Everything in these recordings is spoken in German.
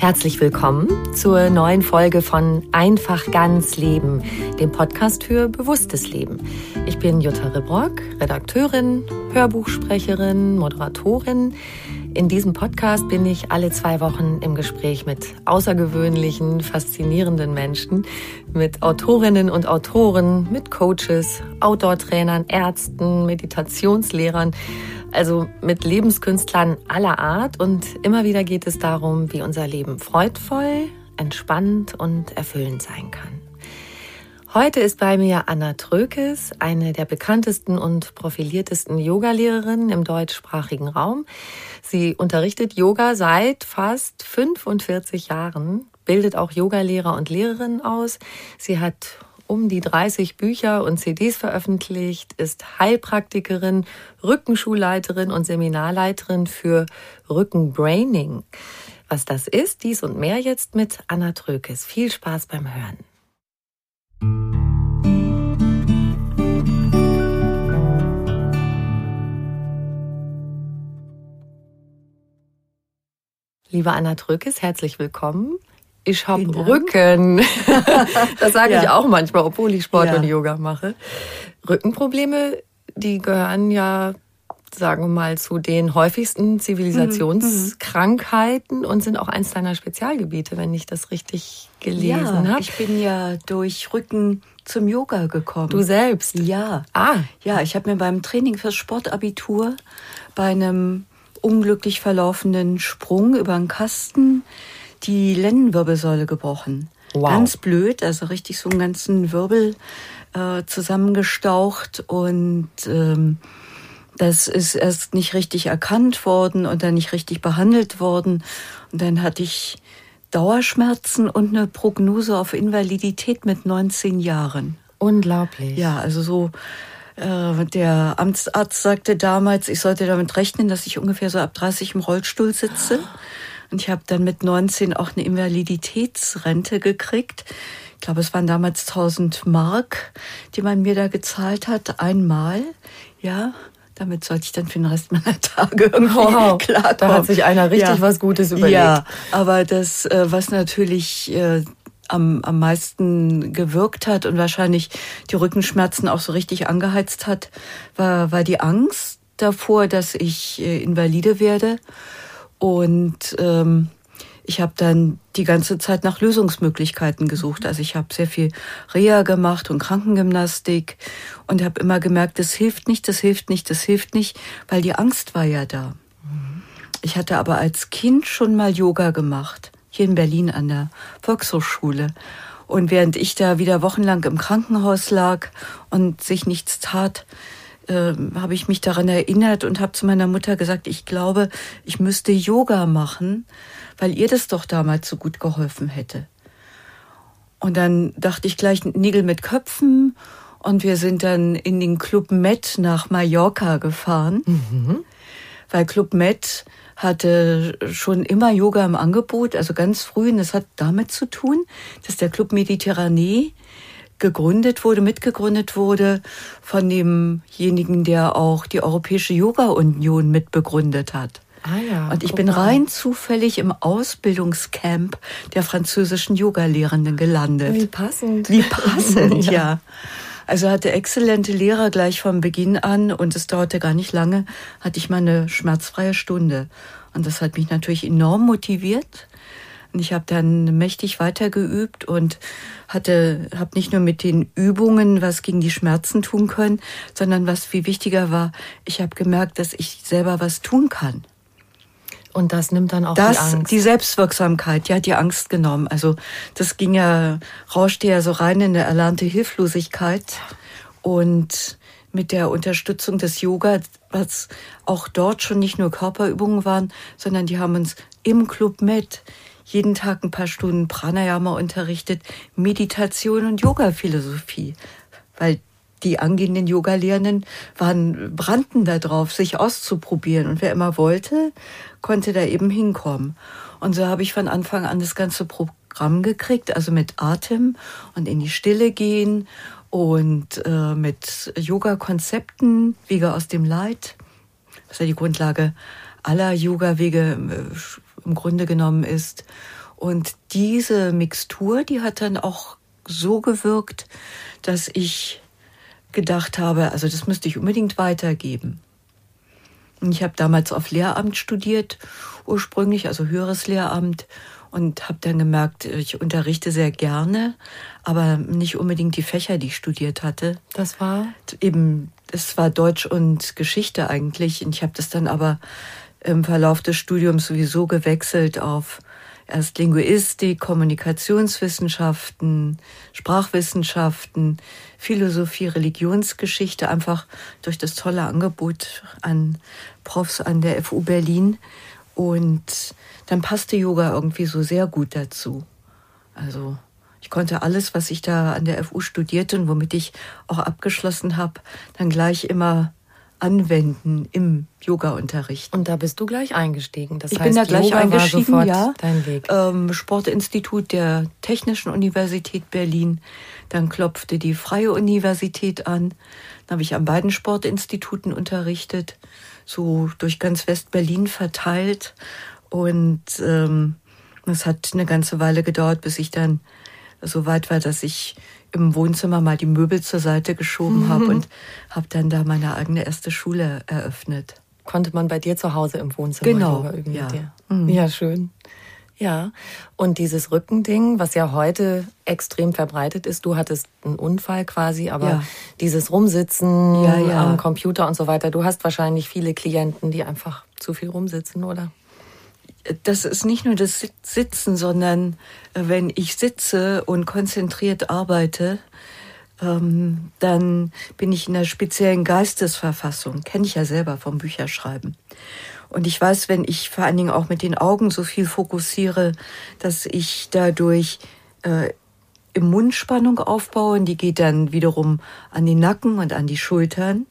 Herzlich willkommen zur neuen Folge von Einfach ganz Leben, dem Podcast für bewusstes Leben. Ich bin Jutta Ribrock, Redakteurin, Hörbuchsprecherin, Moderatorin. In diesem Podcast bin ich alle zwei Wochen im Gespräch mit außergewöhnlichen, faszinierenden Menschen, mit Autorinnen und Autoren, mit Coaches, Outdoor-Trainern, Ärzten, Meditationslehrern also mit Lebenskünstlern aller Art. Und immer wieder geht es darum, wie unser Leben freudvoll, entspannt und erfüllend sein kann. Heute ist bei mir Anna Trökes, eine der bekanntesten und profiliertesten Yogalehrerinnen im deutschsprachigen Raum. Sie unterrichtet Yoga seit fast 45 Jahren, bildet auch Yogalehrer und Lehrerinnen aus. Sie hat um die 30 Bücher und CDs veröffentlicht, ist Heilpraktikerin, Rückenschulleiterin und Seminarleiterin für Rückenbraining. Was das ist, dies und mehr jetzt mit Anna Trökes. Viel Spaß beim Hören. Liebe Anna Trökes, herzlich willkommen. Ich habe Rücken. das sage ja. ich auch manchmal, obwohl ich Sport ja. und Yoga mache. Rückenprobleme, die gehören ja, sagen wir mal, zu den häufigsten Zivilisationskrankheiten mhm. und sind auch eins deiner Spezialgebiete, wenn ich das richtig gelesen ja, habe. Ich bin ja durch Rücken zum Yoga gekommen. Du selbst? Ja. Ah. Ja, ich habe mir beim Training fürs Sportabitur bei einem unglücklich verlaufenden Sprung über einen Kasten die Lendenwirbelsäule gebrochen. Wow. Ganz blöd, also richtig so einen ganzen Wirbel äh, zusammengestaucht und ähm, das ist erst nicht richtig erkannt worden und dann nicht richtig behandelt worden. Und dann hatte ich Dauerschmerzen und eine Prognose auf Invalidität mit 19 Jahren. Unglaublich. Ja, also so äh, der Amtsarzt sagte damals, ich sollte damit rechnen, dass ich ungefähr so ab 30 im Rollstuhl sitze. Und ich habe dann mit 19 auch eine Invaliditätsrente gekriegt. Ich glaube, es waren damals 1000 Mark, die man mir da gezahlt hat, einmal. Ja, damit sollte ich dann für den Rest meiner Tage irgendwie wow, klarkommen. Da hat sich einer richtig ja. was Gutes überlegt. Ja, aber das, äh, was natürlich äh, am, am meisten gewirkt hat und wahrscheinlich die Rückenschmerzen auch so richtig angeheizt hat, war, war die Angst davor, dass ich äh, invalide werde. Und ähm, ich habe dann die ganze Zeit nach Lösungsmöglichkeiten gesucht. Also ich habe sehr viel Reha gemacht und Krankengymnastik und habe immer gemerkt, das hilft nicht, das hilft nicht, das hilft nicht, weil die Angst war ja da. Ich hatte aber als Kind schon mal Yoga gemacht, hier in Berlin an der Volkshochschule. Und während ich da wieder wochenlang im Krankenhaus lag und sich nichts tat, äh, habe ich mich daran erinnert und habe zu meiner Mutter gesagt, ich glaube, ich müsste Yoga machen, weil ihr das doch damals so gut geholfen hätte. Und dann dachte ich gleich Nägel mit Köpfen Und wir sind dann in den Club Med nach Mallorca gefahren, mhm. weil Club Med hatte schon immer Yoga im Angebot, also ganz früh. Und das hat damit zu tun, dass der Club Mediterranee gegründet wurde, mitgegründet wurde von demjenigen, der auch die Europäische Yoga Union mitbegründet hat. Ah ja, und ich bin rein zufällig im Ausbildungscamp der französischen Yogalehrenden gelandet. Wie passend. Wie passend, ja. ja. Also hatte exzellente Lehrer gleich vom Beginn an und es dauerte gar nicht lange, hatte ich meine schmerzfreie Stunde. Und das hat mich natürlich enorm motiviert. Und ich habe dann mächtig weitergeübt und hatte, habe nicht nur mit den Übungen was gegen die Schmerzen tun können, sondern was viel wichtiger war, ich habe gemerkt, dass ich selber was tun kann. Und das nimmt dann auch das, die Angst. Die Selbstwirksamkeit, die hat die Angst genommen. Also das ging ja, rauschte ja so rein in eine erlernte Hilflosigkeit. Und mit der Unterstützung des Yoga, was auch dort schon nicht nur Körperübungen waren, sondern die haben uns im Club mit jeden Tag ein paar Stunden Pranayama unterrichtet, Meditation und Yoga-Philosophie. Weil die angehenden Yoga-Lehrenden waren, brannten da drauf, sich auszuprobieren. Und wer immer wollte, konnte da eben hinkommen. Und so habe ich von Anfang an das ganze Programm gekriegt, also mit Atem und in die Stille gehen und äh, mit Yoga-Konzepten, Wege aus dem Leid, was ja die Grundlage aller Yoga-Wege äh, im Grunde genommen ist. Und diese Mixtur, die hat dann auch so gewirkt, dass ich gedacht habe, also das müsste ich unbedingt weitergeben. Ich habe damals auf Lehramt studiert, ursprünglich, also höheres Lehramt, und habe dann gemerkt, ich unterrichte sehr gerne, aber nicht unbedingt die Fächer, die ich studiert hatte. Das war? Eben, es war Deutsch und Geschichte eigentlich. Und ich habe das dann aber im Verlauf des Studiums sowieso gewechselt auf erst Linguistik, Kommunikationswissenschaften, Sprachwissenschaften, Philosophie, Religionsgeschichte, einfach durch das tolle Angebot an Profs an der FU Berlin. Und dann passte Yoga irgendwie so sehr gut dazu. Also ich konnte alles, was ich da an der FU studierte und womit ich auch abgeschlossen habe, dann gleich immer anwenden im Yoga-Unterricht. Und da bist du gleich eingestiegen. Das ich heißt, bin da gleich Yoga eingestiegen, ja. Dein Weg. Ähm, Sportinstitut der Technischen Universität Berlin. Dann klopfte die Freie Universität an. Dann habe ich an beiden Sportinstituten unterrichtet, so durch ganz West-Berlin verteilt. Und ähm, es hat eine ganze Weile gedauert, bis ich dann so weit war, dass ich im Wohnzimmer mal die Möbel zur Seite geschoben mhm. habe und habe dann da meine eigene erste Schule eröffnet. Konnte man bei dir zu Hause im Wohnzimmer genau, üben ja. mit dir? Mhm. Ja, schön. Ja, und dieses Rückending, was ja heute extrem verbreitet ist, du hattest einen Unfall quasi, aber ja. dieses Rumsitzen ja, ja. am Computer und so weiter, du hast wahrscheinlich viele Klienten, die einfach zu viel rumsitzen, oder? Das ist nicht nur das Sitzen, sondern äh, wenn ich sitze und konzentriert arbeite, ähm, dann bin ich in einer speziellen Geistesverfassung. Kenne ich ja selber vom Bücherschreiben. Und ich weiß, wenn ich vor allen Dingen auch mit den Augen so viel fokussiere, dass ich dadurch äh, im Mund Spannung aufbaue und die geht dann wiederum an den Nacken und an die Schultern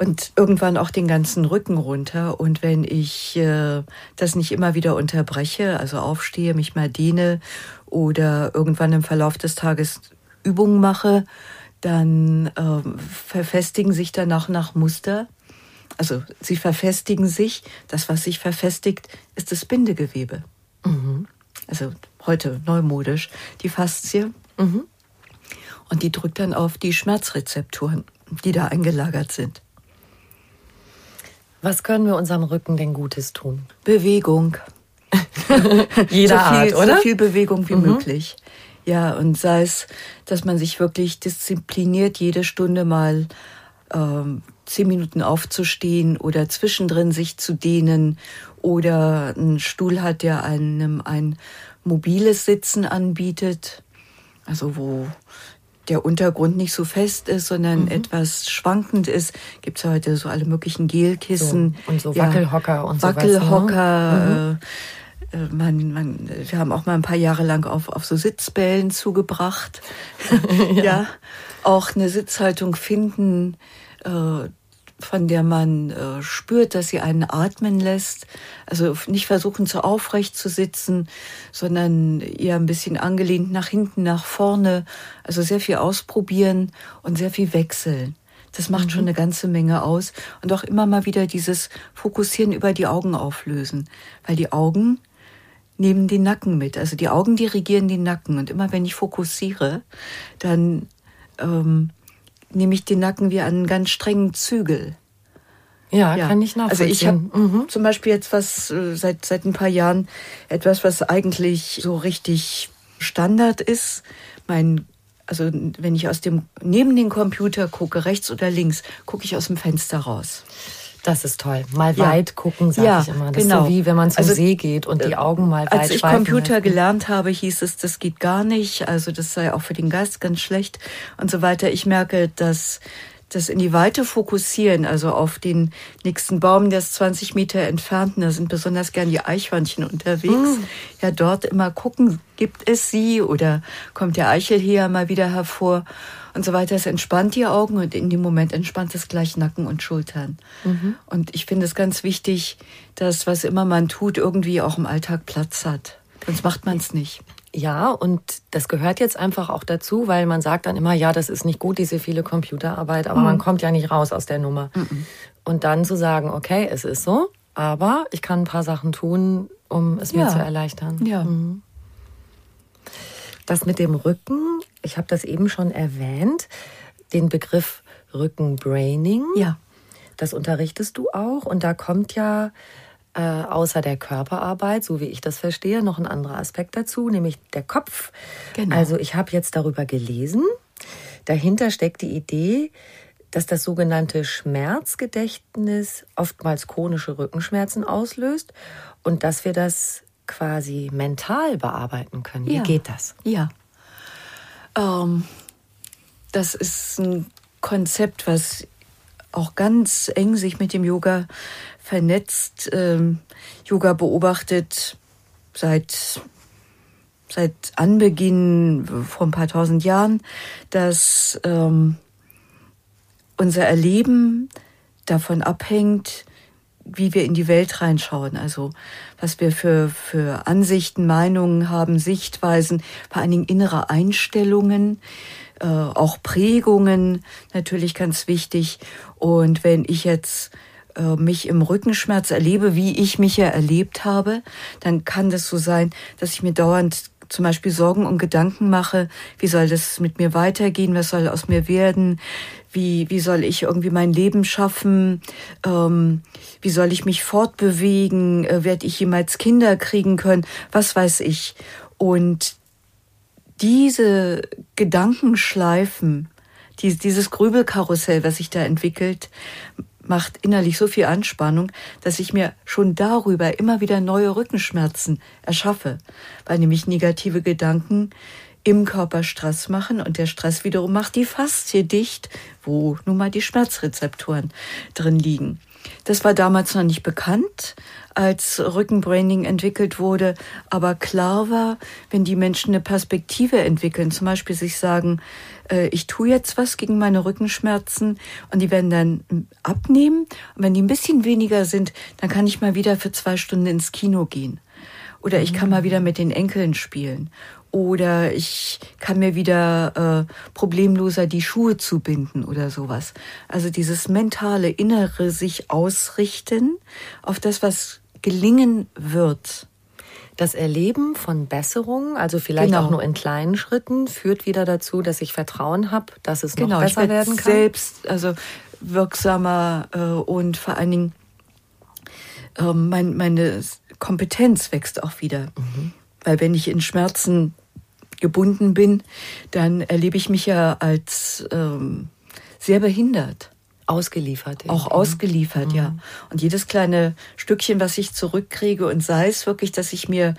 und irgendwann auch den ganzen Rücken runter. Und wenn ich äh, das nicht immer wieder unterbreche, also aufstehe, mich mal dehne oder irgendwann im Verlauf des Tages Übungen mache, dann äh, verfestigen sich danach nach Muster. Also sie verfestigen sich. Das, was sich verfestigt, ist das Bindegewebe. Mhm. Also heute neumodisch die Faszie. Mhm. Und die drückt dann auf die Schmerzrezeptoren, die da eingelagert sind. Was können wir unserem Rücken denn Gutes tun? Bewegung. Jeder so viel, Art, oder? So viel Bewegung wie mhm. möglich. Ja, und sei es, dass man sich wirklich diszipliniert, jede Stunde mal ähm, zehn Minuten aufzustehen oder zwischendrin sich zu dehnen oder einen Stuhl hat, der einem ein mobiles Sitzen anbietet, also wo der Untergrund nicht so fest ist, sondern mhm. etwas schwankend ist, gibt es heute so alle möglichen Gelkissen. So, und so Wackelhocker ja, und Wackelhocker, sowas. Ne? Mhm. äh, man, man, wir haben auch mal ein paar Jahre lang auf, auf so Sitzbällen zugebracht. ja. ja. Auch eine Sitzhaltung finden, äh, von der man äh, spürt, dass sie einen atmen lässt. Also nicht versuchen, zu aufrecht zu sitzen, sondern eher ein bisschen angelehnt nach hinten, nach vorne. Also sehr viel ausprobieren und sehr viel wechseln. Das macht mhm. schon eine ganze Menge aus. Und auch immer mal wieder dieses Fokussieren über die Augen auflösen. Weil die Augen nehmen den Nacken mit. Also die Augen dirigieren den Nacken. Und immer wenn ich fokussiere, dann ähm, nehme ich den Nacken wie einen ganz strengen Zügel. Ja, ja. kann ich nachvollziehen. Also ich habe mhm. zum Beispiel jetzt was äh, seit seit ein paar Jahren etwas, was eigentlich so richtig Standard ist. Mein also wenn ich aus dem neben den Computer gucke, rechts oder links, gucke ich aus dem Fenster raus. Das ist toll. Mal ja. weit gucken, sage ja, ich immer. Das genau. ist so wie wenn man zum also, See geht und die äh, Augen mal weit Als ich Computer lassen. gelernt habe, hieß es, das geht gar nicht. Also das sei auch für den Geist ganz schlecht und so weiter. Ich merke, dass das in die Weite fokussieren, also auf den nächsten Baum, der ist 20 Meter entfernt, da sind besonders gern die Eichhörnchen unterwegs. Mm. Ja, dort immer gucken, gibt es sie oder kommt der Eichelheer mal wieder hervor und so weiter. Es entspannt die Augen und in dem Moment entspannt es gleich Nacken und Schultern. Mhm. Und ich finde es ganz wichtig, dass was immer man tut, irgendwie auch im Alltag Platz hat. Sonst macht man es nicht. Ja, und das gehört jetzt einfach auch dazu, weil man sagt dann immer, ja, das ist nicht gut, diese viele Computerarbeit, aber mhm. man kommt ja nicht raus aus der Nummer. Mhm. Und dann zu sagen, okay, es ist so, aber ich kann ein paar Sachen tun, um es ja. mir zu erleichtern. Ja. Mhm. Das mit dem Rücken, ich habe das eben schon erwähnt, den Begriff Rückenbraining. Ja. Das unterrichtest du auch und da kommt ja äh, außer der Körperarbeit, so wie ich das verstehe, noch ein anderer Aspekt dazu, nämlich der Kopf. Genau. Also ich habe jetzt darüber gelesen. Dahinter steckt die Idee, dass das sogenannte Schmerzgedächtnis oftmals chronische Rückenschmerzen auslöst und dass wir das quasi mental bearbeiten können. Wie ja. geht das? Ja. Ähm, das ist ein Konzept, was auch ganz eng sich mit dem Yoga vernetzt. Ähm, Yoga beobachtet seit seit Anbeginn vor ein paar tausend Jahren, dass ähm, unser Erleben davon abhängt, wie wir in die Welt reinschauen. Also was wir für, für Ansichten, Meinungen haben, Sichtweisen, vor allen Dingen innere Einstellungen, äh, auch Prägungen, natürlich ganz wichtig. Und wenn ich jetzt äh, mich im Rückenschmerz erlebe, wie ich mich ja erlebt habe, dann kann das so sein, dass ich mir dauernd zum Beispiel Sorgen und Gedanken mache, wie soll das mit mir weitergehen, was soll aus mir werden, wie, wie soll ich irgendwie mein Leben schaffen, ähm, wie soll ich mich fortbewegen, äh, werde ich jemals Kinder kriegen können, was weiß ich. Und diese Gedankenschleifen, dieses Grübelkarussell, was sich da entwickelt, macht innerlich so viel Anspannung, dass ich mir schon darüber immer wieder neue Rückenschmerzen erschaffe, weil nämlich negative Gedanken im Körper Stress machen und der Stress wiederum macht die Faszie dicht, wo nun mal die Schmerzrezeptoren drin liegen. Das war damals noch nicht bekannt, als Rückenbraining entwickelt wurde, aber klar war, wenn die Menschen eine Perspektive entwickeln, zum Beispiel sich sagen, äh, ich tue jetzt was gegen meine Rückenschmerzen und die werden dann abnehmen. Und wenn die ein bisschen weniger sind, dann kann ich mal wieder für zwei Stunden ins Kino gehen. Oder ich kann mal wieder mit den Enkeln spielen. Oder ich kann mir wieder äh, problemloser die Schuhe zubinden oder sowas. Also dieses mentale Innere sich ausrichten auf das, was gelingen wird. Das Erleben von Besserungen, also vielleicht genau. auch nur in kleinen Schritten, führt wieder dazu, dass ich Vertrauen habe, dass es genau, noch besser werden kann. Selbst, also wirksamer äh, und vor allen Dingen äh, mein, meine Kompetenz wächst auch wieder. Mhm. Weil wenn ich in Schmerzen gebunden bin, dann erlebe ich mich ja als ähm, sehr behindert. Ausgeliefert. Auch irgendwie. ausgeliefert, mhm. ja. Und jedes kleine Stückchen, was ich zurückkriege und sei es wirklich, dass ich mir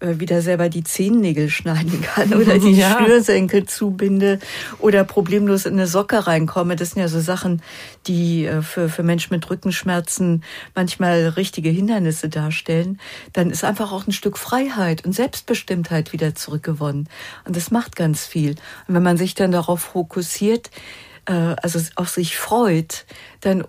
äh, wieder selber die Zehennägel schneiden kann oder die ja. Schnürsenkel zubinde oder problemlos in eine Socke reinkomme. Das sind ja so Sachen, die äh, für, für Menschen mit Rückenschmerzen manchmal richtige Hindernisse darstellen. Dann ist einfach auch ein Stück Freiheit und Selbstbestimmtheit wieder zurückgewonnen. Und das macht ganz viel. Und wenn man sich dann darauf fokussiert, also auf sich freut, dann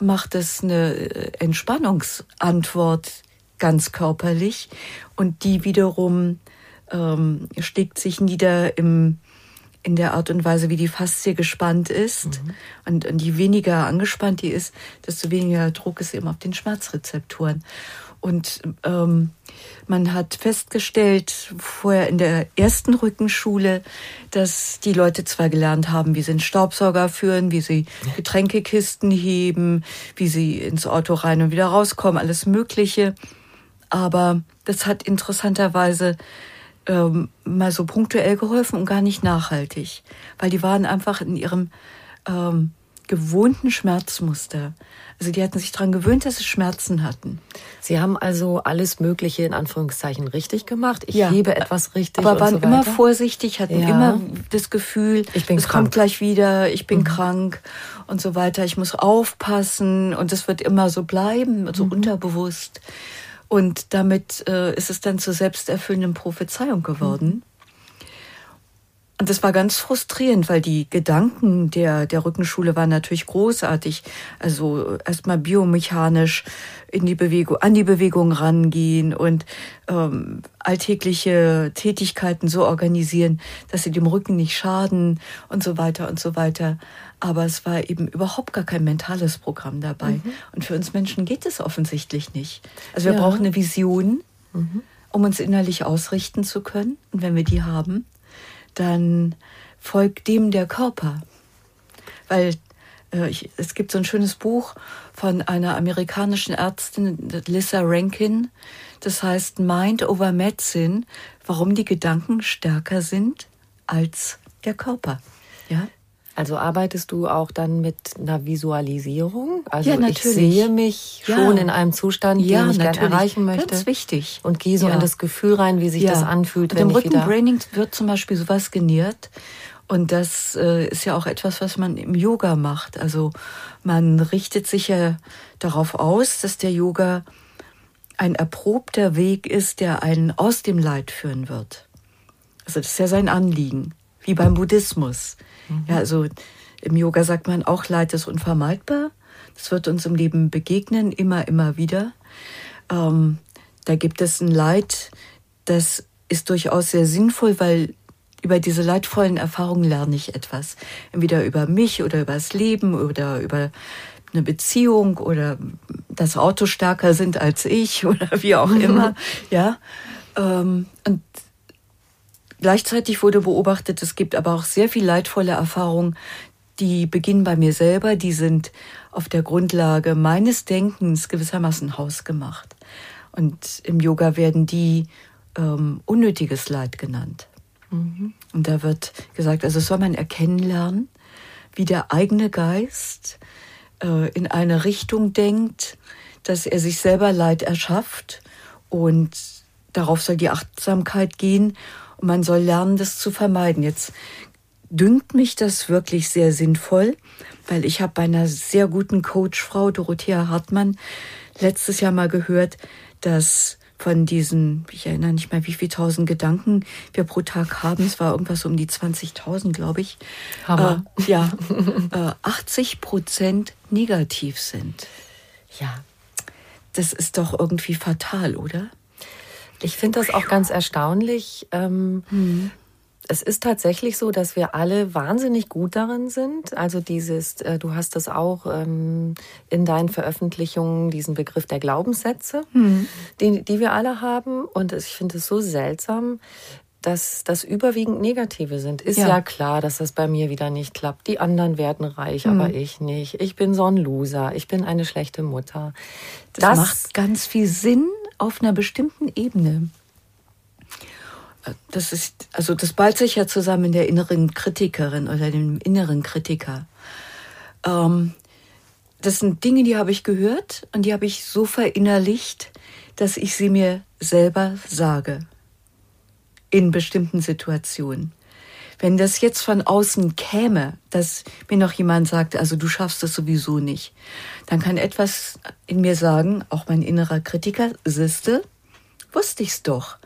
macht es eine äh, Entspannungsantwort ganz körperlich und die wiederum ähm, schlägt sich nieder im in der Art und Weise, wie die Faszie gespannt ist. Mhm. Und, und je weniger angespannt die ist, desto weniger Druck ist eben auf den Schmerzrezeptoren. Und ähm, man hat festgestellt, vorher in der ersten Rückenschule, dass die Leute zwar gelernt haben, wie sie einen Staubsauger führen, wie sie Getränkekisten heben, wie sie ins Auto rein und wieder rauskommen, alles Mögliche. Aber das hat interessanterweise ähm, mal so punktuell geholfen und gar nicht nachhaltig, weil die waren einfach in ihrem ähm, gewohnten Schmerzmuster. Also die hatten sich daran gewöhnt, dass sie Schmerzen hatten. Sie haben also alles Mögliche in Anführungszeichen richtig gemacht. Ich ja, hebe etwas richtig. Aber waren so immer vorsichtig, hatten ja. immer das Gefühl, ich bin es krank. kommt gleich wieder, ich bin mhm. krank und so weiter. Ich muss aufpassen und es wird immer so bleiben, so mhm. unterbewusst. Und damit äh, ist es dann zur selbsterfüllenden Prophezeiung geworden. Mhm. Und das war ganz frustrierend, weil die Gedanken der, der Rückenschule waren natürlich großartig. Also erstmal biomechanisch in die Bewegung, an die Bewegung rangehen und ähm, alltägliche Tätigkeiten so organisieren, dass sie dem Rücken nicht schaden und so weiter und so weiter. Aber es war eben überhaupt gar kein mentales Programm dabei. Mhm. Und für uns Menschen geht es offensichtlich nicht. Also wir ja. brauchen eine Vision, mhm. um uns innerlich ausrichten zu können. Und wenn wir die haben, dann folgt dem der Körper. Weil äh, ich, es gibt so ein schönes Buch von einer amerikanischen Ärztin, Lisa Rankin, das heißt Mind over Medicine, warum die Gedanken stärker sind als der Körper. Ja? Also arbeitest du auch dann mit einer Visualisierung? Also ja, ich sehe mich ja. schon in einem Zustand, ja, den ich gerne erreichen möchte. Ganz wichtig. Und gehe so in das Gefühl rein, wie sich das anfühlt. Und wenn im Rückenbraining wird zum Beispiel sowas geniert. Und das äh, ist ja auch etwas, was man im Yoga macht. Also man richtet sich ja darauf aus, dass der Yoga ein erprobter Weg ist, der einen aus dem Leid führen wird. Also das ist ja sein Anliegen, wie beim Buddhismus. Mhm. Ja, also im Yoga sagt man auch, Leid ist unvermeidbar. Das wird uns im Leben begegnen, immer, immer wieder. Ähm, da gibt es ein Leid, das ist durchaus sehr sinnvoll, weil über diese leidvollen Erfahrungen lerne ich etwas. Entweder über mich oder über das Leben oder über eine Beziehung oder das Auto stärker sind als ich oder wie auch immer. ja. Ähm, und Gleichzeitig wurde beobachtet, es gibt aber auch sehr viel leidvolle Erfahrungen, die beginnen bei mir selber, die sind auf der Grundlage meines Denkens gewissermaßen hausgemacht. Und im Yoga werden die ähm, unnötiges Leid genannt. Mhm. Und da wird gesagt, also soll man erkennen lernen, wie der eigene Geist äh, in eine Richtung denkt, dass er sich selber Leid erschafft und darauf soll die Achtsamkeit gehen und man soll lernen, das zu vermeiden. Jetzt dünkt mich das wirklich sehr sinnvoll, weil ich habe bei einer sehr guten Coachfrau, Dorothea Hartmann, letztes Jahr mal gehört, dass von diesen, ich erinnere nicht mehr, wie viele tausend Gedanken wir pro Tag haben. Es war irgendwas um die 20.000, glaube ich. Hammer. Äh, ja, äh, 80 Prozent negativ sind. Ja. Das ist doch irgendwie fatal, oder? Ich finde das auch ganz erstaunlich. Ähm, mhm. Es ist tatsächlich so, dass wir alle wahnsinnig gut darin sind. Also dieses, äh, du hast das auch ähm, in deinen Veröffentlichungen, diesen Begriff der Glaubenssätze, mhm. die, die wir alle haben. Und ich finde es so seltsam, dass das überwiegend negative sind. Ist ja. ja. klar, dass das bei mir wieder nicht klappt. Die anderen werden reich, mhm. aber ich nicht. Ich bin so ein Loser. Ich bin eine schlechte Mutter. Das, das macht ganz viel Sinn, auf einer bestimmten Ebene. Das ist, also das ballt sich ja zusammen in der inneren Kritikerin oder dem inneren Kritiker. Ähm, das sind Dinge, die habe ich gehört und die habe ich so verinnerlicht, dass ich sie mir selber sage. In bestimmten Situationen. Wenn das jetzt von außen käme, dass mir noch jemand sagt, also du schaffst das sowieso nicht, dann kann etwas in mir sagen, auch mein innerer Kritiker, siehste, wusste ich's doch.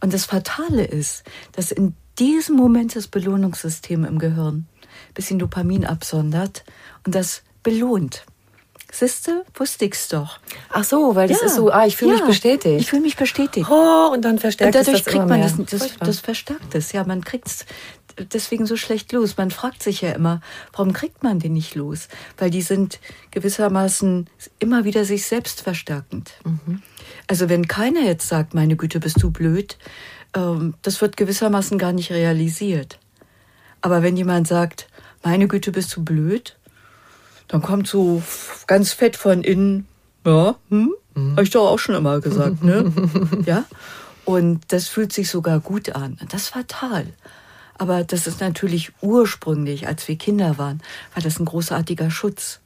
Und das Fatale ist, dass in diesem Moment das Belohnungssystem im Gehirn bisschen Dopamin absondert und das belohnt. Siehste, wusste ich's doch. Ach so, weil das ja. ist so, ah, ich fühle ja. mich bestätigt. Ich fühle mich bestätigt. Oh, und dann verstärkt und dadurch das kriegt man das, das, das verstärkt es. Ja, man kriegt's deswegen so schlecht los. Man fragt sich ja immer, warum kriegt man den nicht los? Weil die sind gewissermaßen immer wieder sich selbst verstärkend. Mhm. Also wenn keiner jetzt sagt, meine Güte, bist du blöd, ähm, das wird gewissermaßen gar nicht realisiert. Aber wenn jemand sagt, meine Güte, bist du blöd, dann kommt so ganz fett von innen, ja, hm, mhm. habe ich doch auch schon immer gesagt, ne? ja. Und das fühlt sich sogar gut an. Das ist fatal. Aber das ist natürlich ursprünglich, als wir Kinder waren, war das ein großartiger Schutz.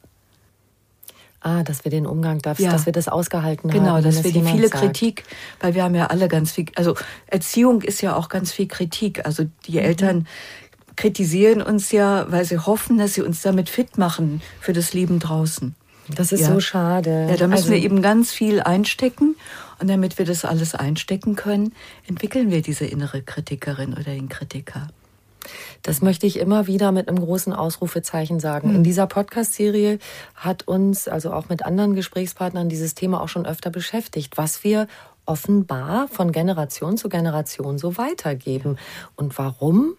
Ah, dass wir den Umgang, dass, ja. dass wir das ausgehalten genau, haben. Genau, dass wir die viele sagt. Kritik, weil wir haben ja alle ganz viel, also Erziehung ist ja auch ganz viel Kritik. Also die mhm. Eltern kritisieren uns ja, weil sie hoffen, dass sie uns damit fit machen für das Leben draußen. Das ist ja. so schade. Ja, da müssen also, wir eben ganz viel einstecken. Und damit wir das alles einstecken können, entwickeln wir diese innere Kritikerin oder den Kritiker. Das möchte ich immer wieder mit einem großen Ausrufezeichen sagen. Mhm. In dieser Podcast-Serie hat uns, also auch mit anderen Gesprächspartnern, dieses Thema auch schon öfter beschäftigt, was wir offenbar von Generation zu Generation so weitergeben. Und warum?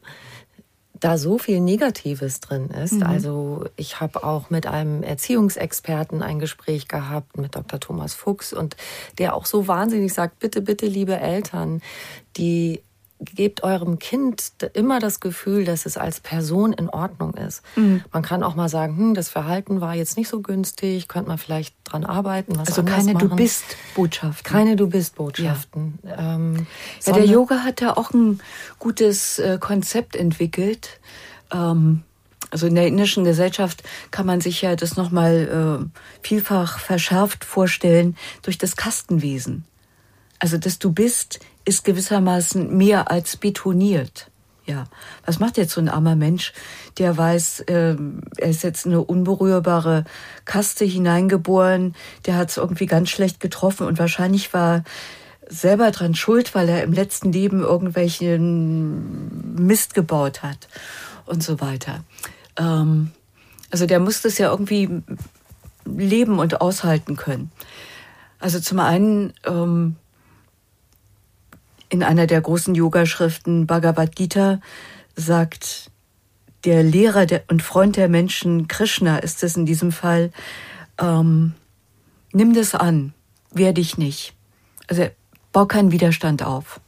da so viel Negatives drin ist. Mhm. Also ich habe auch mit einem Erziehungsexperten ein Gespräch gehabt, mit Dr. Thomas Fuchs, und der auch so wahnsinnig sagt, bitte, bitte, liebe Eltern, die gebt eurem Kind immer das Gefühl, dass es als Person in Ordnung ist. Mhm. Man kann auch mal sagen, hm, das Verhalten war jetzt nicht so günstig, könnte man vielleicht dran arbeiten. Was also keine machen. Du bist Botschaften. Keine Du bist Botschaften. Ja, ähm, ja der Yoga hat da auch ein gutes äh, Konzept entwickelt. Ähm, also in der indischen Gesellschaft kann man sich ja das nochmal äh, vielfach verschärft vorstellen durch das Kastenwesen. Also dass du bist ist gewissermaßen mehr als betoniert. Ja, was macht jetzt so ein armer Mensch, der weiß, äh, er ist jetzt eine unberührbare Kaste hineingeboren, der hat es irgendwie ganz schlecht getroffen und wahrscheinlich war selber dran schuld, weil er im letzten Leben irgendwelchen Mist gebaut hat und so weiter. Ähm, also der muss das ja irgendwie leben und aushalten können. Also zum einen ähm, in einer der großen Yogaschriften Bhagavad Gita sagt der Lehrer und Freund der Menschen, Krishna ist es in diesem Fall, ähm, nimm das an, wehr dich nicht. Also bau keinen Widerstand auf.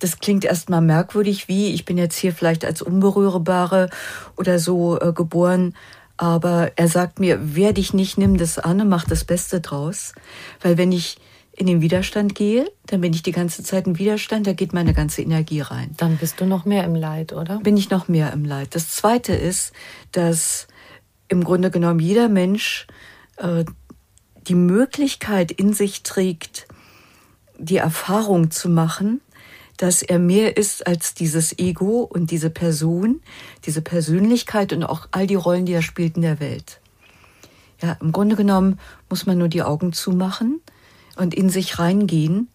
Das klingt erstmal merkwürdig, wie ich bin jetzt hier vielleicht als Unberührbare oder so äh, geboren, aber er sagt mir, wehr dich nicht, nimm das an und mach das Beste draus. Weil wenn ich in den Widerstand gehe, dann bin ich die ganze Zeit im Widerstand, da geht meine ganze Energie rein. Dann bist du noch mehr im Leid, oder? Bin ich noch mehr im Leid. Das Zweite ist, dass im Grunde genommen jeder Mensch äh, die Möglichkeit in sich trägt, die Erfahrung zu machen, dass er mehr ist als dieses Ego und diese Person, diese Persönlichkeit und auch all die Rollen, die er spielt in der Welt. Ja, im Grunde genommen muss man nur die Augen zumachen und in sich reingehen.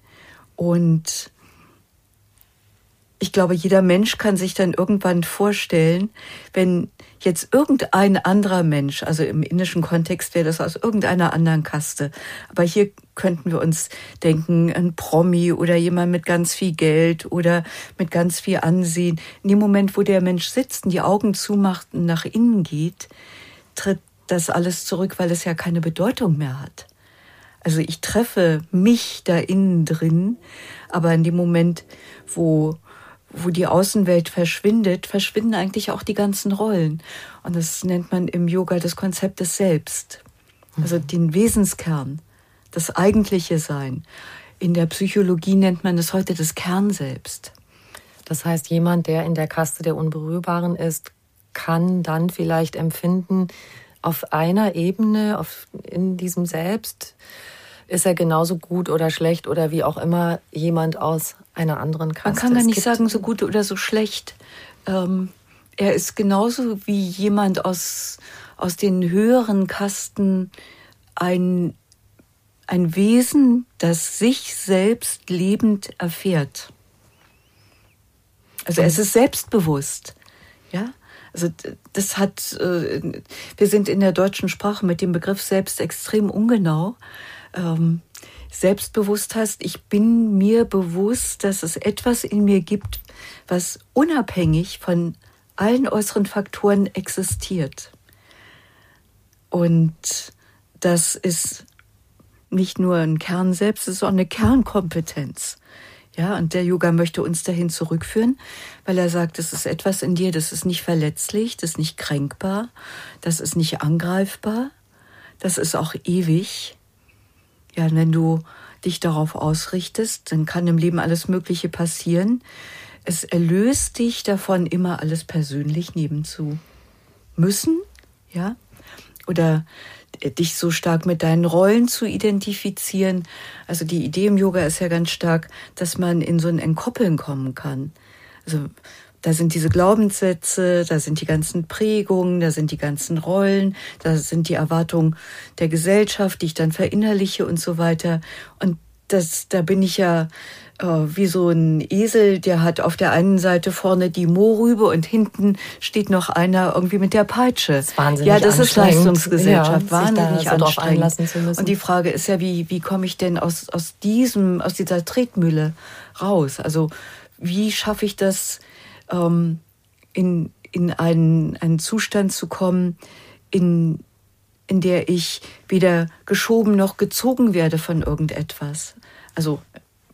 Und ich glaube, jeder Mensch kann sich dann irgendwann vorstellen, wenn jetzt irgendein anderer Mensch, also im indischen Kontext wäre das aus irgendeiner anderen Kaste, aber hier könnten wir uns denken, ein Promi oder jemand mit ganz viel Geld oder mit ganz viel Ansehen. In dem Moment, wo der Mensch sitzt und die Augen zumacht und nach innen geht, tritt das alles zurück, weil es ja keine Bedeutung mehr hat. Also ich treffe mich da innen drin, aber in dem Moment, wo, wo die Außenwelt verschwindet, verschwinden eigentlich auch die ganzen Rollen. Und das nennt man im Yoga das Konzept des Selbst. Also mhm. den Wesenskern, das eigentliche Sein. In der Psychologie nennt man es heute das Kernselbst. Das heißt, jemand, der in der Kaste der Unberührbaren ist, kann dann vielleicht empfinden, auf einer Ebene, auf, in diesem Selbst, ist er genauso gut oder schlecht oder wie auch immer jemand aus einer anderen Kaste. Man kann gar nicht sagen, so gut oder so schlecht. Ähm, er ist genauso wie jemand aus, aus den höheren Kasten ein, ein Wesen, das sich selbst lebend erfährt. Also es ist selbstbewusst. Ja, also das hat, äh, wir sind in der deutschen Sprache mit dem Begriff selbst extrem ungenau. Ähm, selbstbewusst heißt, ich bin mir bewusst, dass es etwas in mir gibt, was unabhängig von allen äußeren Faktoren existiert. Und das ist nicht nur ein Kern selbst, es ist auch eine Kernkompetenz. Ja, und der Yoga möchte uns dahin zurückführen, weil er sagt, es ist etwas in dir, das ist nicht verletzlich, das ist nicht kränkbar, das ist nicht angreifbar, das ist auch ewig. Ja, wenn du dich darauf ausrichtest, dann kann im Leben alles Mögliche passieren. Es erlöst dich davon, immer alles persönlich nehmen zu müssen, ja, oder dich so stark mit deinen Rollen zu identifizieren. Also die Idee im Yoga ist ja ganz stark, dass man in so ein Entkoppeln kommen kann. Also da sind diese Glaubenssätze, da sind die ganzen Prägungen, da sind die ganzen Rollen, da sind die Erwartungen der Gesellschaft, die ich dann verinnerliche und so weiter. Und das, da bin ich ja äh, wie so ein Esel, der hat auf der einen Seite vorne die Mohrrübe und hinten steht noch einer irgendwie mit der Peitsche. Das ist wahnsinnig Ja, das ist Leistungsgesellschaft, ja, wahnsinnig da so anstrengend. zu müssen. Und die Frage ist ja, wie, wie komme ich denn aus, aus diesem, aus dieser Tretmühle raus? Also wie schaffe ich das, ähm, in, in einen, einen Zustand zu kommen, in, in der ich weder geschoben noch gezogen werde von irgendetwas. Also